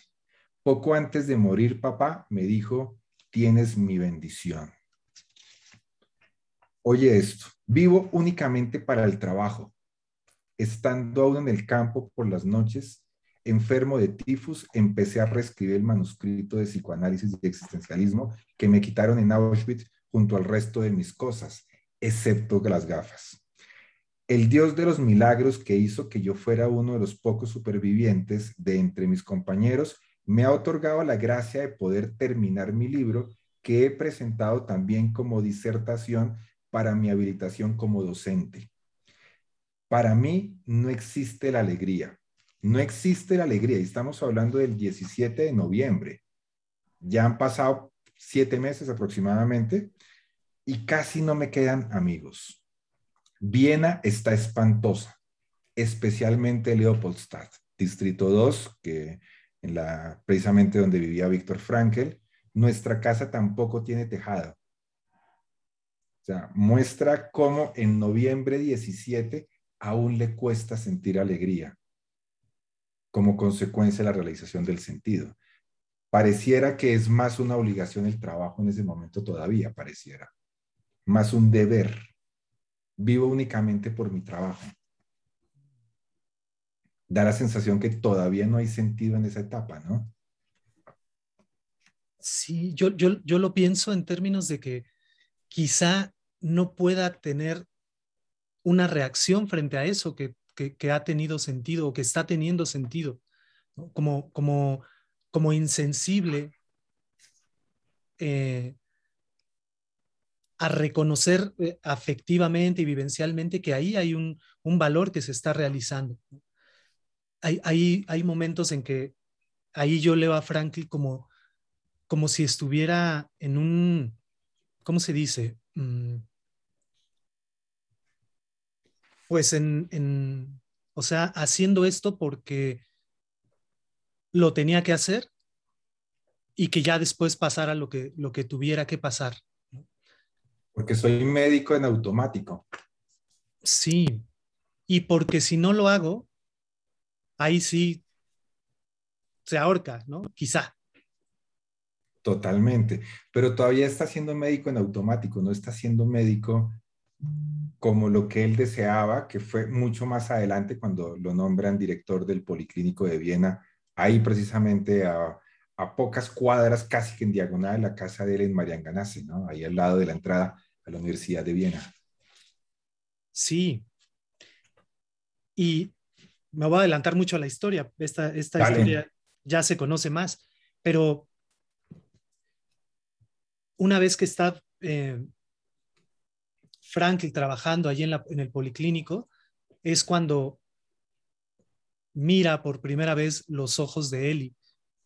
[SPEAKER 1] Poco antes de morir, papá me dijo, tienes mi bendición. Oye esto, vivo únicamente para el trabajo. Estando aún en el campo por las noches, enfermo de tifus, empecé a reescribir el manuscrito de psicoanálisis y existencialismo que me quitaron en Auschwitz junto al resto de mis cosas, excepto las gafas. El Dios de los milagros que hizo que yo fuera uno de los pocos supervivientes de entre mis compañeros, me ha otorgado la gracia de poder terminar mi libro que he presentado también como disertación para mi habilitación como docente. Para mí no existe la alegría. No existe la alegría. Y estamos hablando del 17 de noviembre. Ya han pasado siete meses aproximadamente y casi no me quedan amigos. Viena está espantosa, especialmente Leopoldstadt, Distrito 2, que precisamente donde vivía Víctor Frankel. Nuestra casa tampoco tiene tejado sea, muestra cómo en noviembre 17 aún le cuesta sentir alegría como consecuencia de la realización del sentido. Pareciera que es más una obligación el trabajo en ese momento todavía, pareciera. Más un deber. Vivo únicamente por mi trabajo. Da la sensación que todavía no hay sentido en esa etapa, ¿no?
[SPEAKER 2] Sí, yo, yo, yo lo pienso en términos de que quizá no pueda tener una reacción frente a eso que, ha tenido sentido o que está teniendo sentido, como, como, como insensible eh, a reconocer eh, afectivamente y vivencialmente que ahí hay un, valor que se está realizando. Hay, hay, momentos en que ahí yo leo a Franklin como, como si estuviera en un, ¿cómo se dice? Mm. pues en, o sea, haciendo esto porque lo tenía que hacer y que ya después pasara lo que, lo que tuviera que pasar.
[SPEAKER 1] Porque soy médico en automático.
[SPEAKER 2] Sí, y porque si no lo hago, ahí sí se ahorca, ¿no? Quizá.
[SPEAKER 1] Totalmente, pero todavía está siendo médico en automático, no está siendo médico como lo que él deseaba, que fue mucho más adelante cuando lo nombran director del Policlínico de Viena, ahí precisamente a, pocas cuadras, casi que en diagonal, de la casa de él en Marianganase, ¿no? Ahí al lado de la entrada a la Universidad de Viena.
[SPEAKER 2] Sí. Y me voy a adelantar mucho a la historia. Esta, esta historia ya se conoce más, pero una vez que está eh, Franklin trabajando allí en, en el policlínico, es cuando mira por primera vez los ojos de Eli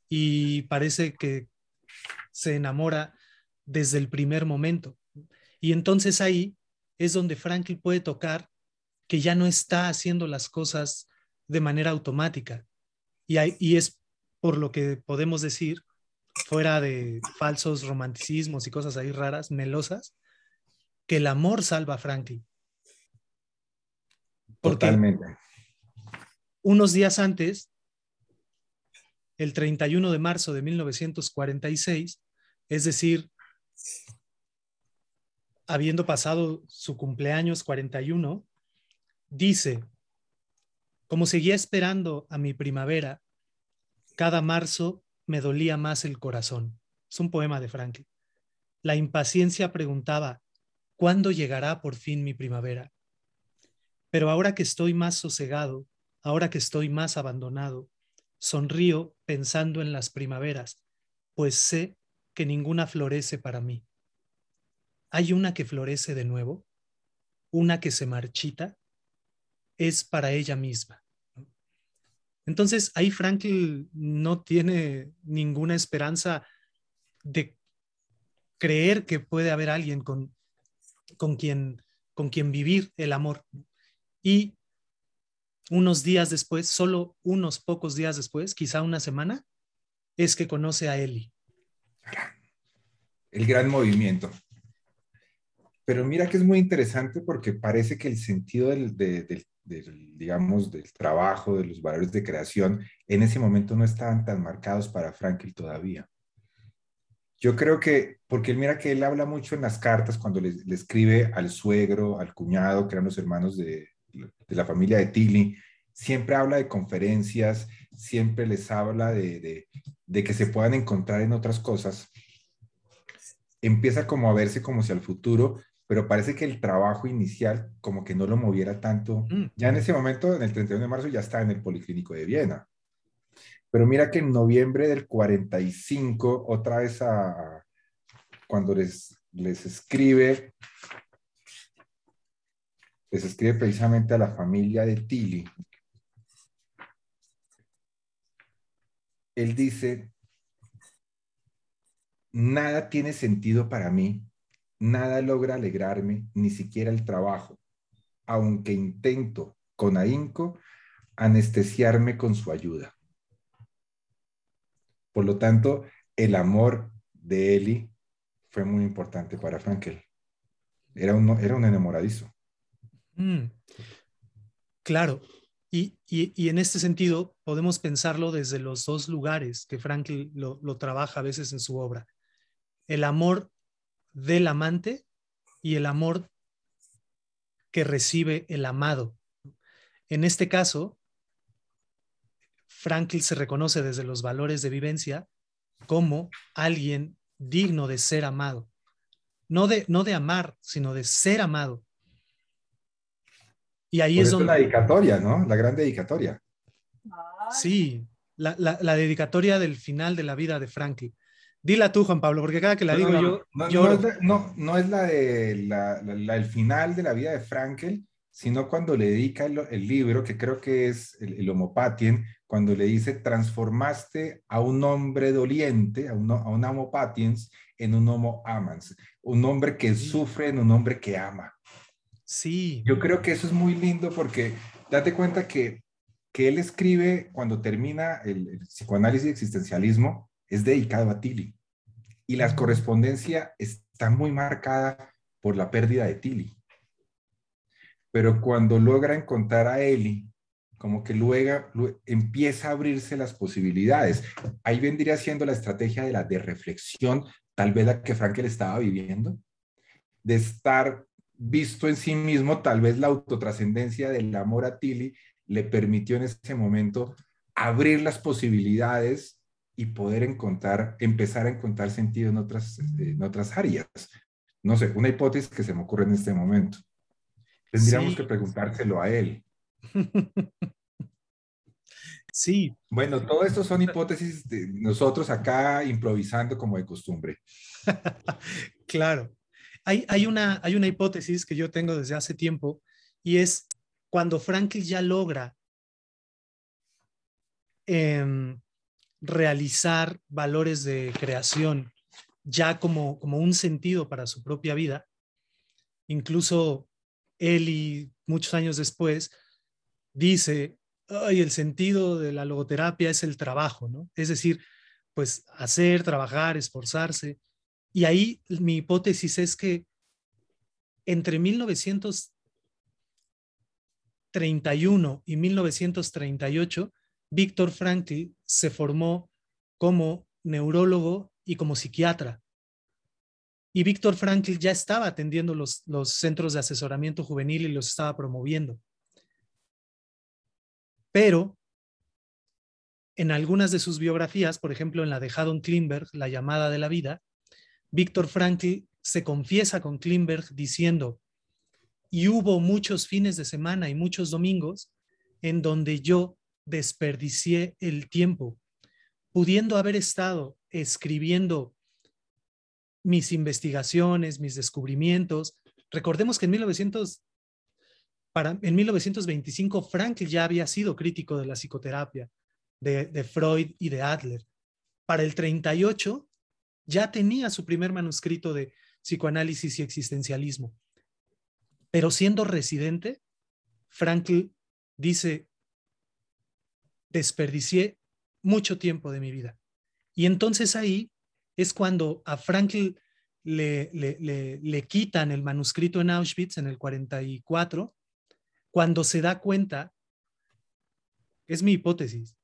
[SPEAKER 2] y parece que se enamora desde el primer momento. Y entonces ahí es donde Franklin puede tocar que ya no está haciendo las cosas de manera automática. Y, y es por lo que podemos decir, fuera de falsos romanticismos y cosas ahí raras, melosas, que el amor salva a Franklin.
[SPEAKER 1] Totalmente.
[SPEAKER 2] Unos días antes, el 31 de marzo de 1946, es decir, habiendo pasado su cumpleaños 41, dice, como seguía esperando a mi primavera, cada marzo me dolía más el corazón. Es un poema de Franklin. La impaciencia preguntaba, ¿Cuándo llegará por fin mi primavera? Pero ahora que estoy más sosegado, ahora que estoy más abandonado, sonrío pensando en las primaveras, pues sé que ninguna florece para mí. ¿Hay una que florece de nuevo? ¿Una que se marchita? Es para ella misma. Entonces, ahí Franklin no tiene ninguna esperanza de creer que puede haber alguien con con quien, con quien vivir el amor. Y unos días después, solo unos pocos días después, quizá una semana, es que conoce a Eli.
[SPEAKER 1] El gran movimiento. Pero mira que es muy interesante porque parece que el sentido del, digamos, del trabajo, de los valores de creación, en ese momento no estaban tan marcados para Franklin todavía. Yo creo que, porque él mira que él habla mucho en las cartas cuando le, escribe al suegro, al cuñado, que eran los hermanos de, la familia de Tilly, siempre habla de conferencias, siempre les habla de, que se puedan encontrar en otras cosas. Empieza como a verse como si al futuro, pero parece que el trabajo inicial como que no lo moviera tanto. Mm. Ya en ese momento, en el 31 de marzo, ya está en el Policlínico de Viena. Pero mira que en noviembre del 45, otra vez a, cuando les, les escribe, les escribe precisamente a la familia de Tilly. Él dice, nada tiene sentido para mí, nada logra alegrarme, ni siquiera el trabajo, aunque intento con ahínco anestesiarme con su ayuda. Por lo tanto, el amor de Eli fue muy importante para Frankel. Era un, era un enamoradizo.
[SPEAKER 2] Mm. claro. Y, en este sentido, podemos pensarlo desde los dos lugares que Frankel lo, lo trabaja a veces en su obra. El amor del amante y el amor que recibe el amado. En este caso, Franklin se reconoce desde los valores de vivencia como alguien digno de ser amado. No de, no de amar, sino de ser amado.
[SPEAKER 1] Y ahí es donde... La dedicatoria, ¿no? La gran dedicatoria.
[SPEAKER 2] Sí, la, dedicatoria del final de la vida de Franklin. Dila tú, Juan Pablo, porque cada que la digo yo...
[SPEAKER 1] No, no, es la de la, el final de la vida de Frankel, sino cuando le dedica el, libro, que creo que es el, el Homopatien, cuando le dice, transformaste a un hombre doliente, a, a un homo patiens, en un homo amans, un hombre que sufre en un hombre que ama.
[SPEAKER 2] Sí.
[SPEAKER 1] Yo creo que eso es muy lindo porque date cuenta que, que él escribe cuando termina el, psicoanálisis y existencialismo, es dedicado a Tilly. Y la correspondencia está muy marcada por la pérdida de Tilly. Pero cuando logra encontrar a Eli, como que luego, empieza a abrirse las posibilidades. Ahí vendría siendo la estrategia de la de reflexión, tal vez la que Frankel estaba viviendo, de estar visto en sí mismo, tal vez la autotrascendencia del amor a Tilly le permitió en ese momento abrir las posibilidades y poder encontrar, empezar a encontrar sentido en otras, en otras áreas. No sé, una hipótesis que se me ocurre en este momento. Tendríamos que preguntárselo a él.
[SPEAKER 2] Sí.
[SPEAKER 1] Bueno, todo esto son hipótesis de nosotros acá improvisando como de costumbre.
[SPEAKER 2] claro. Hay, hay, una, hay una hipótesis que yo tengo desde hace tiempo y es cuando Franklin ya logra em, realizar valores de creación ya como, como un sentido para su propia vida, incluso él y muchos años después dice, Ay, el sentido de la logoterapia es el trabajo, ¿no? Es decir, pues hacer, trabajar, esforzarse. Y ahí mi hipótesis es que entre 1931 y 1938, Víctor Frankl se formó como neurólogo y como psiquiatra. Y Víctor Frankl ya estaba atendiendo los, los centros de asesoramiento juvenil y los estaba promoviendo. Pero en algunas de sus biografías, por ejemplo en la de Haddon Klimberg, La llamada de la vida, Víctor Frankl se confiesa con Klimberg diciendo, y hubo muchos fines de semana y muchos domingos en donde yo desperdicié el tiempo, pudiendo haber estado escribiendo mis investigaciones, mis descubrimientos. Recordemos que en 1900 en 1925 Frankl ya había sido crítico de la psicoterapia, de, Freud y de Adler. Para el 38 ya tenía su primer manuscrito de psicoanálisis y existencialismo. Pero siendo residente, Frankl dice, desperdicié mucho tiempo de mi vida. Y entonces ahí es cuando a Frankl le, le, le, quitan el manuscrito en Auschwitz en el 44 cuando se da cuenta, es mi hipótesis,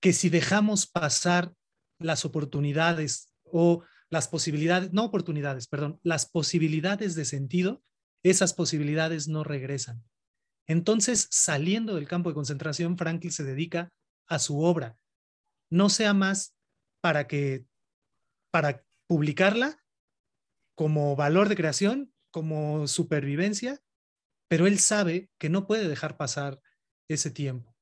[SPEAKER 2] que si dejamos pasar las oportunidades o las posibilidades, no oportunidades, perdón, las posibilidades de sentido, esas posibilidades no regresan. Entonces, saliendo del campo de concentración, Franklin se dedica a su obra. No sea más para que, para publicarla como valor de creación, como supervivencia, pero él sabe que no puede dejar pasar ese tiempo.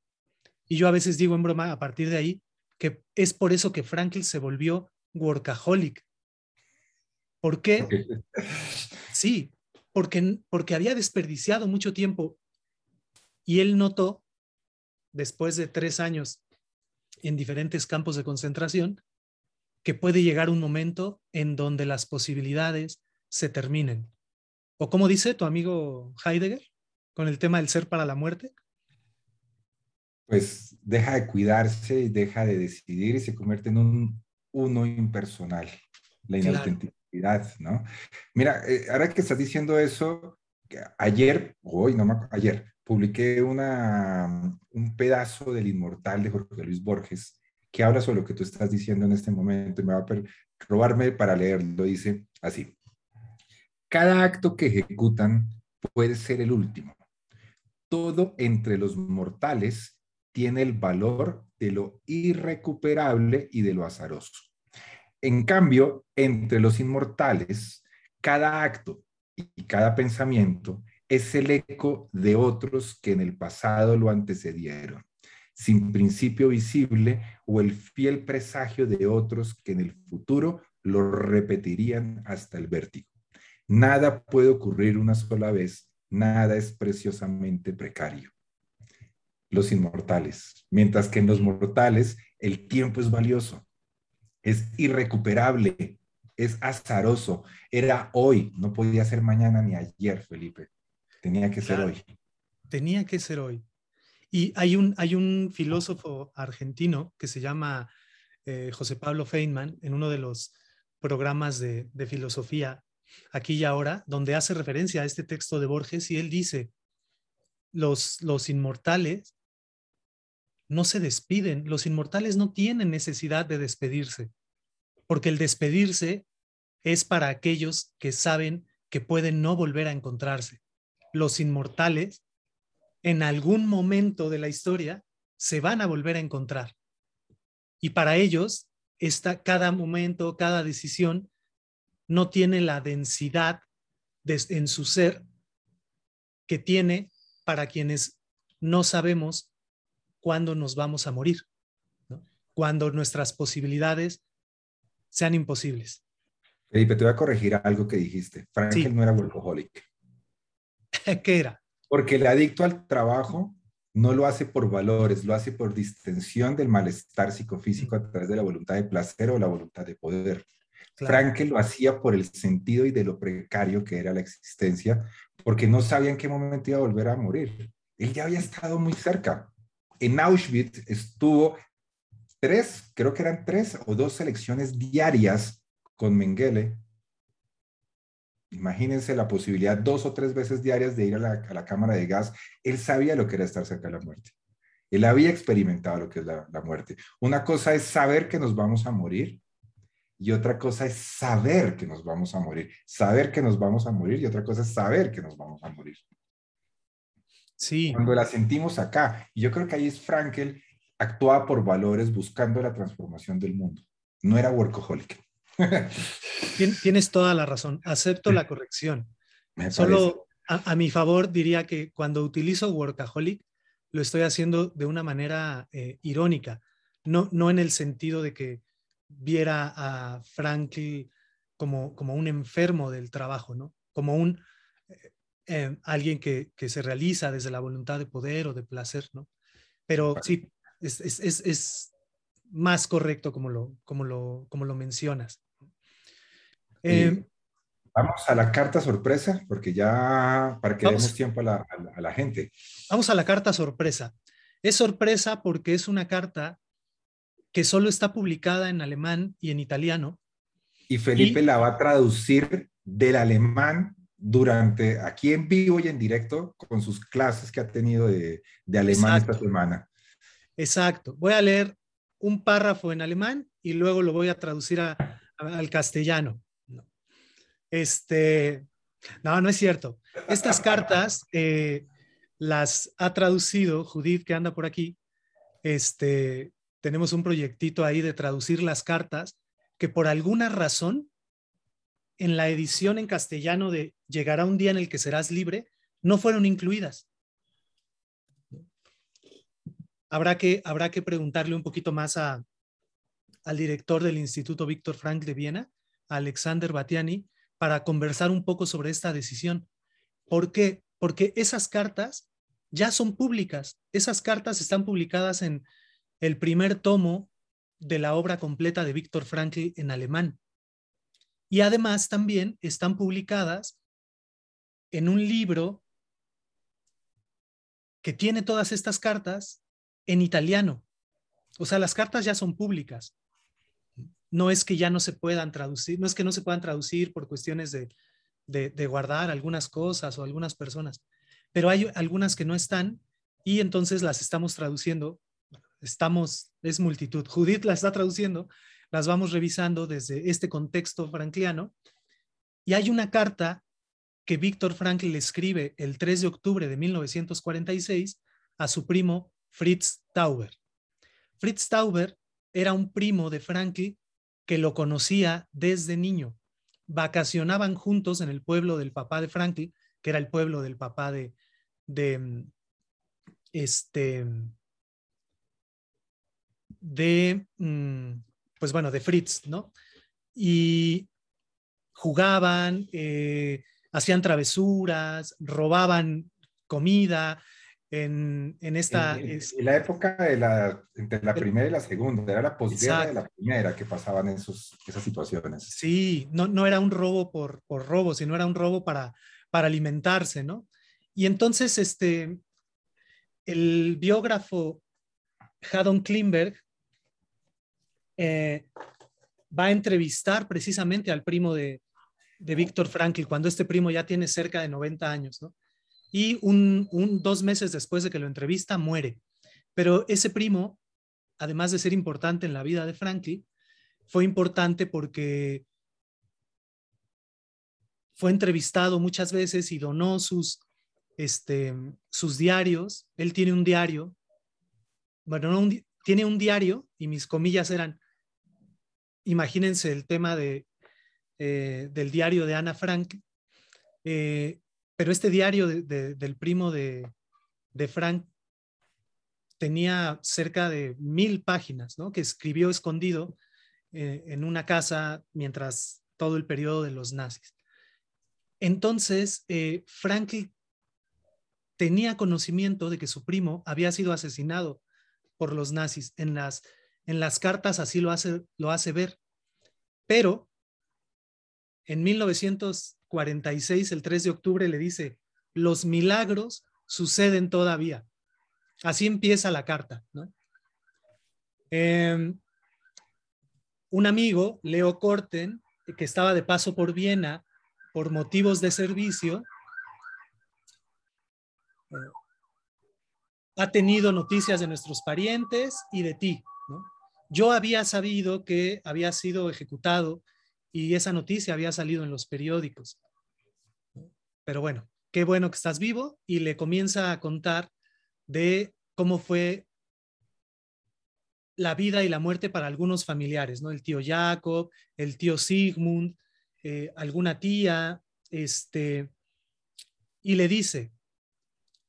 [SPEAKER 2] Y yo a veces digo en broma, a partir de ahí, que es por eso que Franklin se volvió workaholic. ¿Por qué? Sí, porque, porque había desperdiciado mucho tiempo y él notó, después de tres años en diferentes campos de concentración, que puede llegar un momento en donde las posibilidades se terminen. ¿O como dice tu amigo Heidegger con el tema del ser para la muerte?
[SPEAKER 1] Pues deja de cuidarse y deja de decidir y se convierte en un uno impersonal, la inautenticidad, ¿no? Mira, eh, ahora que estás diciendo eso, ayer, hoy no me ayer, publiqué una, un pedazo del Inmortal de Jorge Luis Borges que habla sobre lo que tú estás diciendo en este momento y me va a robarme para leerlo. Dice así, cada acto que ejecutan puede ser el último. Todo entre los mortales tiene el valor de lo irrecuperable y de lo azaroso. En cambio, entre los inmortales, cada acto y cada pensamiento es el eco de otros que en el pasado lo antecedieron, sin principio visible o el fiel presagio de otros que en el futuro lo repetirían hasta el vértigo. Nada puede ocurrir una sola vez, nada es preciosamente precario. Los inmortales, mientras que en los mortales el tiempo es valioso, es irrecuperable, es azaroso. Era hoy, no podía ser mañana ni ayer, Felipe. Tenía que ser hoy.
[SPEAKER 2] Tenía que ser hoy. Y hay un, hay un filósofo argentino que se llama eh, José Pablo Feynman en uno de los programas de, de filosofía aquí y ahora, donde hace referencia a este texto de Borges y él dice, los, los inmortales no se despiden. Los inmortales no tienen necesidad de despedirse, porque el despedirse es para aquellos que saben que pueden no volver a encontrarse. Los inmortales, en algún momento de la historia, se van a volver a encontrar. Y para ellos, cada momento, cada decisión no tiene la densidad en su ser que tiene para quienes no sabemos cuándo nos vamos a morir, cuando nuestras posibilidades sean imposibles.
[SPEAKER 1] Felipe, te voy a corregir algo que dijiste. Frankel no era workaholic.
[SPEAKER 2] ¿Qué era?
[SPEAKER 1] Porque el adicto al trabajo no lo hace por valores, lo hace por distensión del malestar psicofísico a través de la voluntad de placer o la voluntad de poder. Frankel lo hacía por el sentido y de lo precario que era la existencia, porque no sabía en qué momento iba a volver a morir. Él ya había estado muy cerca. En Auschwitz estuvo tres, creo que eran tres o dos selecciones diarias con Mengele. Imagínense la posibilidad dos o tres veces diarias de ir a la, cámara de gas. Él sabía lo que era estar cerca de la muerte. Él había experimentado lo que es la muerte. Una cosa es saber que nos vamos a morir y otra cosa es saber que nos vamos a morir. Saber que nos vamos a morir y otra cosa es saber que nos vamos a morir.
[SPEAKER 2] Sí.
[SPEAKER 1] Cuando la sentimos acá, y yo creo que ahí es Frankel, actuaba por valores buscando la transformación del mundo. No era workaholic.
[SPEAKER 2] Tienes toda la razón. Acepto la corrección. Solo a, mi favor diría que cuando utilizo workaholic, lo estoy haciendo de una manera eh, irónica, no, no en el sentido de que viera a Franklin como, como un enfermo del trabajo, ¿no? Como un eh, eh, alguien que, se realiza desde la voluntad de poder o de placer, ¿no? Pero sí, es, más correcto como lo, como lo, como lo mencionas.
[SPEAKER 1] Eh, vamos a la carta sorpresa, porque ya, para que demos tiempo a la, a la gente.
[SPEAKER 2] Vamos a la carta sorpresa. Es sorpresa porque es una carta que solo está publicada en alemán y en italiano.
[SPEAKER 1] Y Felipe la va a traducir del alemán durante, aquí en vivo y en directo, con sus clases que ha tenido de, alemán esta semana.
[SPEAKER 2] Exacto. Voy a leer un párrafo en alemán y luego lo voy a traducir al castellano. Este, no, no es cierto. Estas cartas eh, las ha traducido Judith, que anda por aquí, este, tenemos un proyectito ahí de traducir las cartas que por alguna razón en la edición en castellano de Llegará un día en el que serás libre no fueron incluidas. Habrá que, habrá que preguntarle un poquito más a, al director del Instituto Víctor Frank de Viena, Alexander Batiani, para conversar un poco sobre esta decisión. ¿Por qué? Porque esas cartas ya son públicas. Esas cartas están publicadas en el primer tomo de la obra completa de Víctor Frankl en alemán. Y además también están publicadas en un libro que tiene todas estas cartas en italiano. O sea, las cartas ya son públicas. No es que ya no se puedan traducir, no es que no se puedan traducir por cuestiones de, de guardar algunas cosas o algunas personas, pero hay algunas que no están y entonces las estamos traduciendo estamos, es multitud. Judith la está traduciendo, las vamos revisando desde este contexto frankliano. Y hay una carta que Víctor Frankl le escribe el 3 de octubre de 1946 a su primo Fritz Tauber. Fritz Tauber era un primo de Frankl que lo conocía desde niño. Vacacionaban juntos en el pueblo del papá de Frankl, que era el pueblo del papá de, de este, de, mm, pues bueno, de Fritz, ¿no? Y jugaban, eh, hacían travesuras, robaban comida. En, esta...
[SPEAKER 1] En, la época de la, entre la primera y la segunda, era la posguerra de la primera que pasaban esos, esas situaciones.
[SPEAKER 2] Sí, no, no era un robo por, por robo, sino era un robo para, para alimentarse, ¿no? Y entonces, este, el biógrafo Haddon Klimberg eh, va a entrevistar precisamente al primo de, de Víctor Frankl, cuando este primo ya tiene cerca de 90 años, ¿no? Y un, dos meses después de que lo entrevista, muere. Pero ese primo, además de ser importante en la vida de Franklin, fue importante porque fue entrevistado muchas veces y donó sus, este, sus diarios. Él tiene un diario, bueno, no tiene un diario y mis comillas eran, imagínense el tema de, eh, del diario de Ana Frank, eh, pero este diario del primo de, Frank tenía cerca de mil páginas, ¿no? Que escribió escondido eh, en una casa mientras todo el periodo de los nazis. Entonces, eh, tenía conocimiento de que su primo había sido asesinado por los nazis. En las, en las cartas así lo hace, lo hace ver. Pero en 1946, el 3 de octubre, le dice, los milagros suceden todavía. Así empieza la carta. Em, un amigo, Leo Corten, que estaba de paso por Viena, por motivos de servicio, ha tenido noticias de nuestros parientes y de ti. Yo había sabido que había sido ejecutado y esa noticia había salido en los periódicos. Pero bueno, qué bueno que estás vivo y le comienza a contar de cómo fue la vida y la muerte para algunos familiares, ¿no? El tío Jacob, el tío Sigmund, eh, alguna tía, este, y le dice,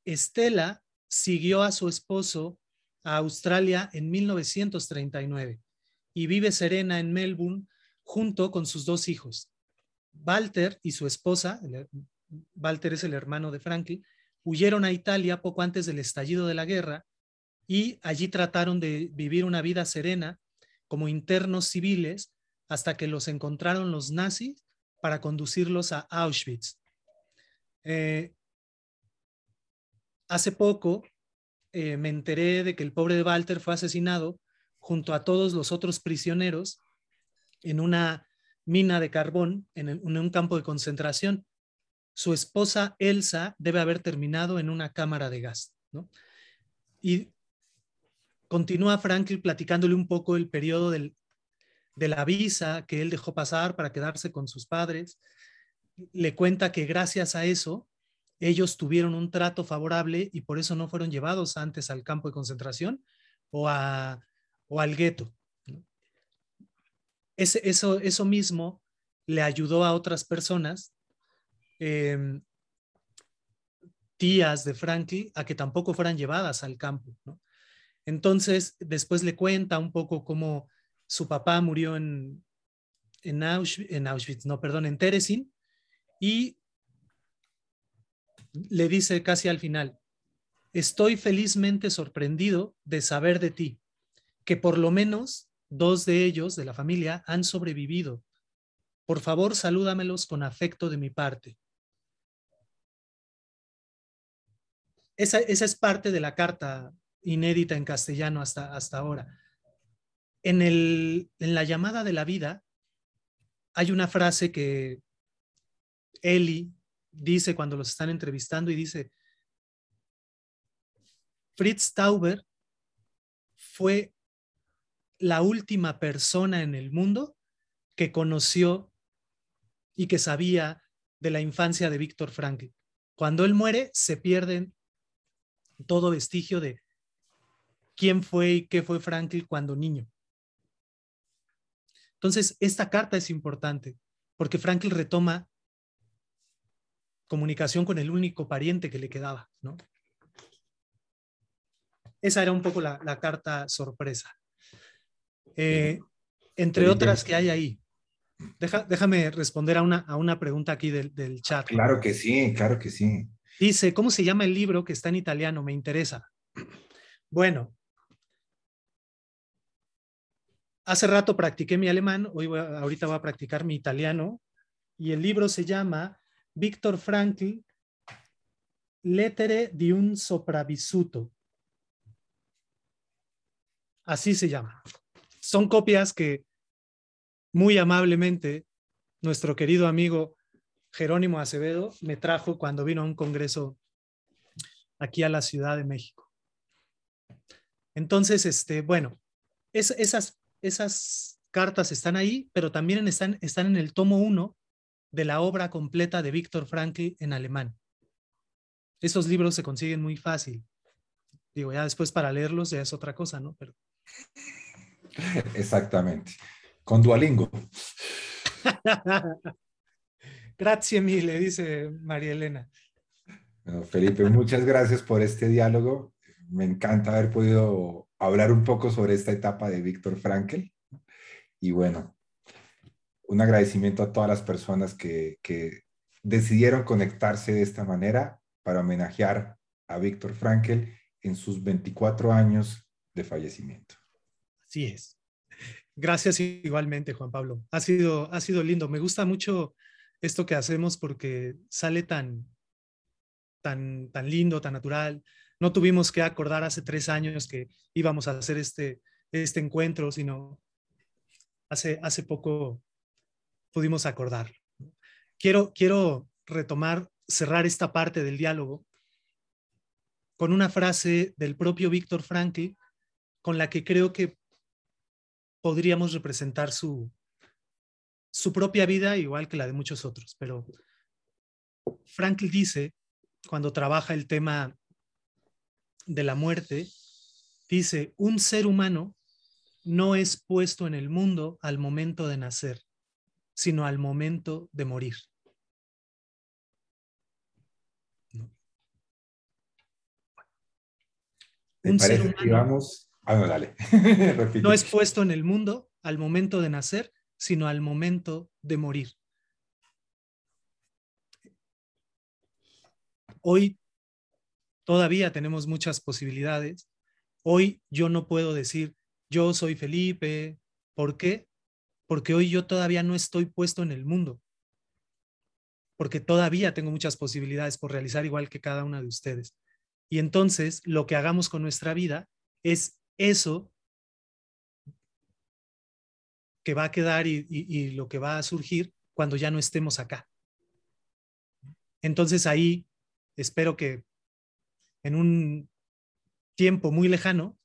[SPEAKER 2] Estela siguió a su esposo a Australia en 1939 y vive serena en Melbourne junto con sus dos hijos. Walter y su esposa, Walter es el hermano de Franklin, huyeron a Italia poco antes del estallido de la guerra y allí trataron de vivir una vida serena como internos civiles hasta que los encontraron los nazis para conducirlos a Auschwitz. Eh, hace poco eh, me enteré de que el pobre Walter fue asesinado junto a todos los otros prisioneros en una mina de carbón en, un campo de concentración. Su esposa Elsa debe haber terminado en una cámara de gas. Y continúa Franklin platicándole un poco el periodo del, de la visa que él dejó pasar para quedarse con sus padres. Le cuenta que gracias a eso ellos tuvieron un trato favorable y por eso no fueron llevados antes al campo de concentración o al gueto. Eso, eso mismo le ayudó a otras personas, em, tías de Frankie, a que tampoco fueran llevadas al campo. Entonces, después le cuenta un poco cómo su papá murió en, en, Auschwitz, no, perdón, en Teresin, y le dice casi al final, estoy felizmente sorprendido de saber de ti, que por lo menos dos de ellos de la familia han sobrevivido. Por favor, salúdamelos con afecto de mi parte. Esa, esa es parte de la carta inédita en castellano hasta, hasta ahora en, el, en la llamada de la vida hay una frase que Eli dice cuando los están entrevistando y dice, Fritz Tauber fue la última persona en el mundo que conoció y que sabía de la infancia de Víctor Frankl. Cuando él muere, se pierde todo vestigio de quién fue y qué fue Frankl cuando niño. Entonces, esta carta es importante porque Franklin retoma comunicación con el único pariente que le quedaba, ¿no? Esa era un poco la, carta sorpresa. Eh, entre otras que hay ahí. déjame responder a una, a una pregunta aquí del, del chat.
[SPEAKER 1] Claro que sí, claro que sí.
[SPEAKER 2] Dice, ¿cómo se llama el libro que está en italiano? Me interesa. Bueno, Hace rato practiqué mi alemán, hoy ahorita voy a practicar mi italiano y el libro se llama Víctor Frankl, Lettere di un sopravvissuto. Así se llama. Son copias que muy amablemente nuestro querido amigo Jerónimo Acevedo me trajo cuando vino a un congreso aquí a la Ciudad de México. Entonces, este, bueno, esas, esas cartas están ahí, pero también están, están en el tomo 1 de la obra completa de Víctor Frankl en alemán. Esos libros se consiguen muy fácil. Digo, ya después para leerlos ya es otra cosa, ¿no? Pero...
[SPEAKER 1] Exactamente. Con Duolingo.
[SPEAKER 2] Gracias mille, dice María Elena.
[SPEAKER 1] Felipe, muchas gracias por este diálogo. Me encanta haber podido hablar un poco sobre esta etapa de Víctor Frankl. Y bueno, un agradecimiento a todas las personas que, que decidieron conectarse de esta manera para homenajear a Víctor Frankl en sus 24 años de fallecimiento.
[SPEAKER 2] Así es. Gracias igualmente, Juan Pablo. Ha sido, ha sido lindo. Me gusta mucho esto que hacemos porque sale tan, tan, tan lindo, tan natural. No tuvimos que acordar hace tres años que íbamos a hacer este, este encuentro, sino hace, hace poco pudimos acordar. Quiero, quiero retomar, cerrar esta parte del diálogo con una frase del propio Víctor Frankl con la que creo que podríamos representar su, su propia vida igual que la de muchos otros. Pero Frankl dice, cuando trabaja el tema de la muerte, dice, un ser humano no es puesto en el mundo al momento de nacer, sino al momento de morir.
[SPEAKER 1] Un ser humano ah, no,
[SPEAKER 2] no es puesto en el mundo al momento de nacer, sino al momento de morir. Hoy todavía tenemos muchas posibilidades. Hoy yo no puedo decir, yo soy Felipe. ¿Por qué? porque hoy yo todavía no estoy puesto en el mundo, porque todavía tengo muchas posibilidades por realizar igual que cada una de ustedes. Y entonces lo que hagamos con nuestra vida es eso que va a quedar y, lo que va a surgir cuando ya no estemos acá. Entonces ahí espero que en un tiempo muy lejano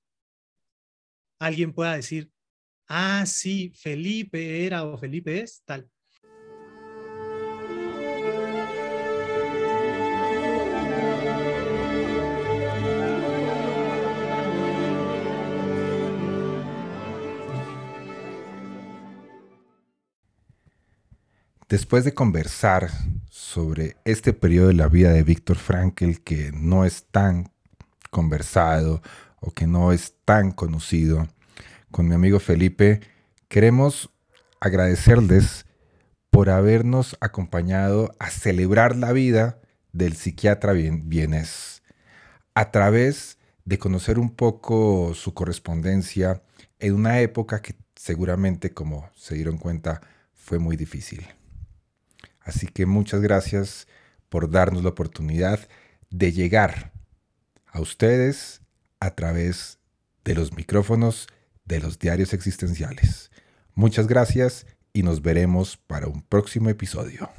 [SPEAKER 2] alguien pueda decir, ah, sí, Felipe era o Felipe es tal.
[SPEAKER 1] Después de conversar sobre este periodo de la vida de Víctor Frankl que no es tan conversado o que no es tan conocido, con mi amigo Felipe, queremos agradecerles por habernos acompañado a celebrar la vida del psiquiatra Bienes a través de conocer un poco su correspondencia en una época que seguramente, como se dieron cuenta, fue muy difícil. Así que muchas gracias por darnos la oportunidad de llegar a ustedes a través de los micrófonos de los diarios existenciales. Muchas gracias y nos veremos para un próximo episodio.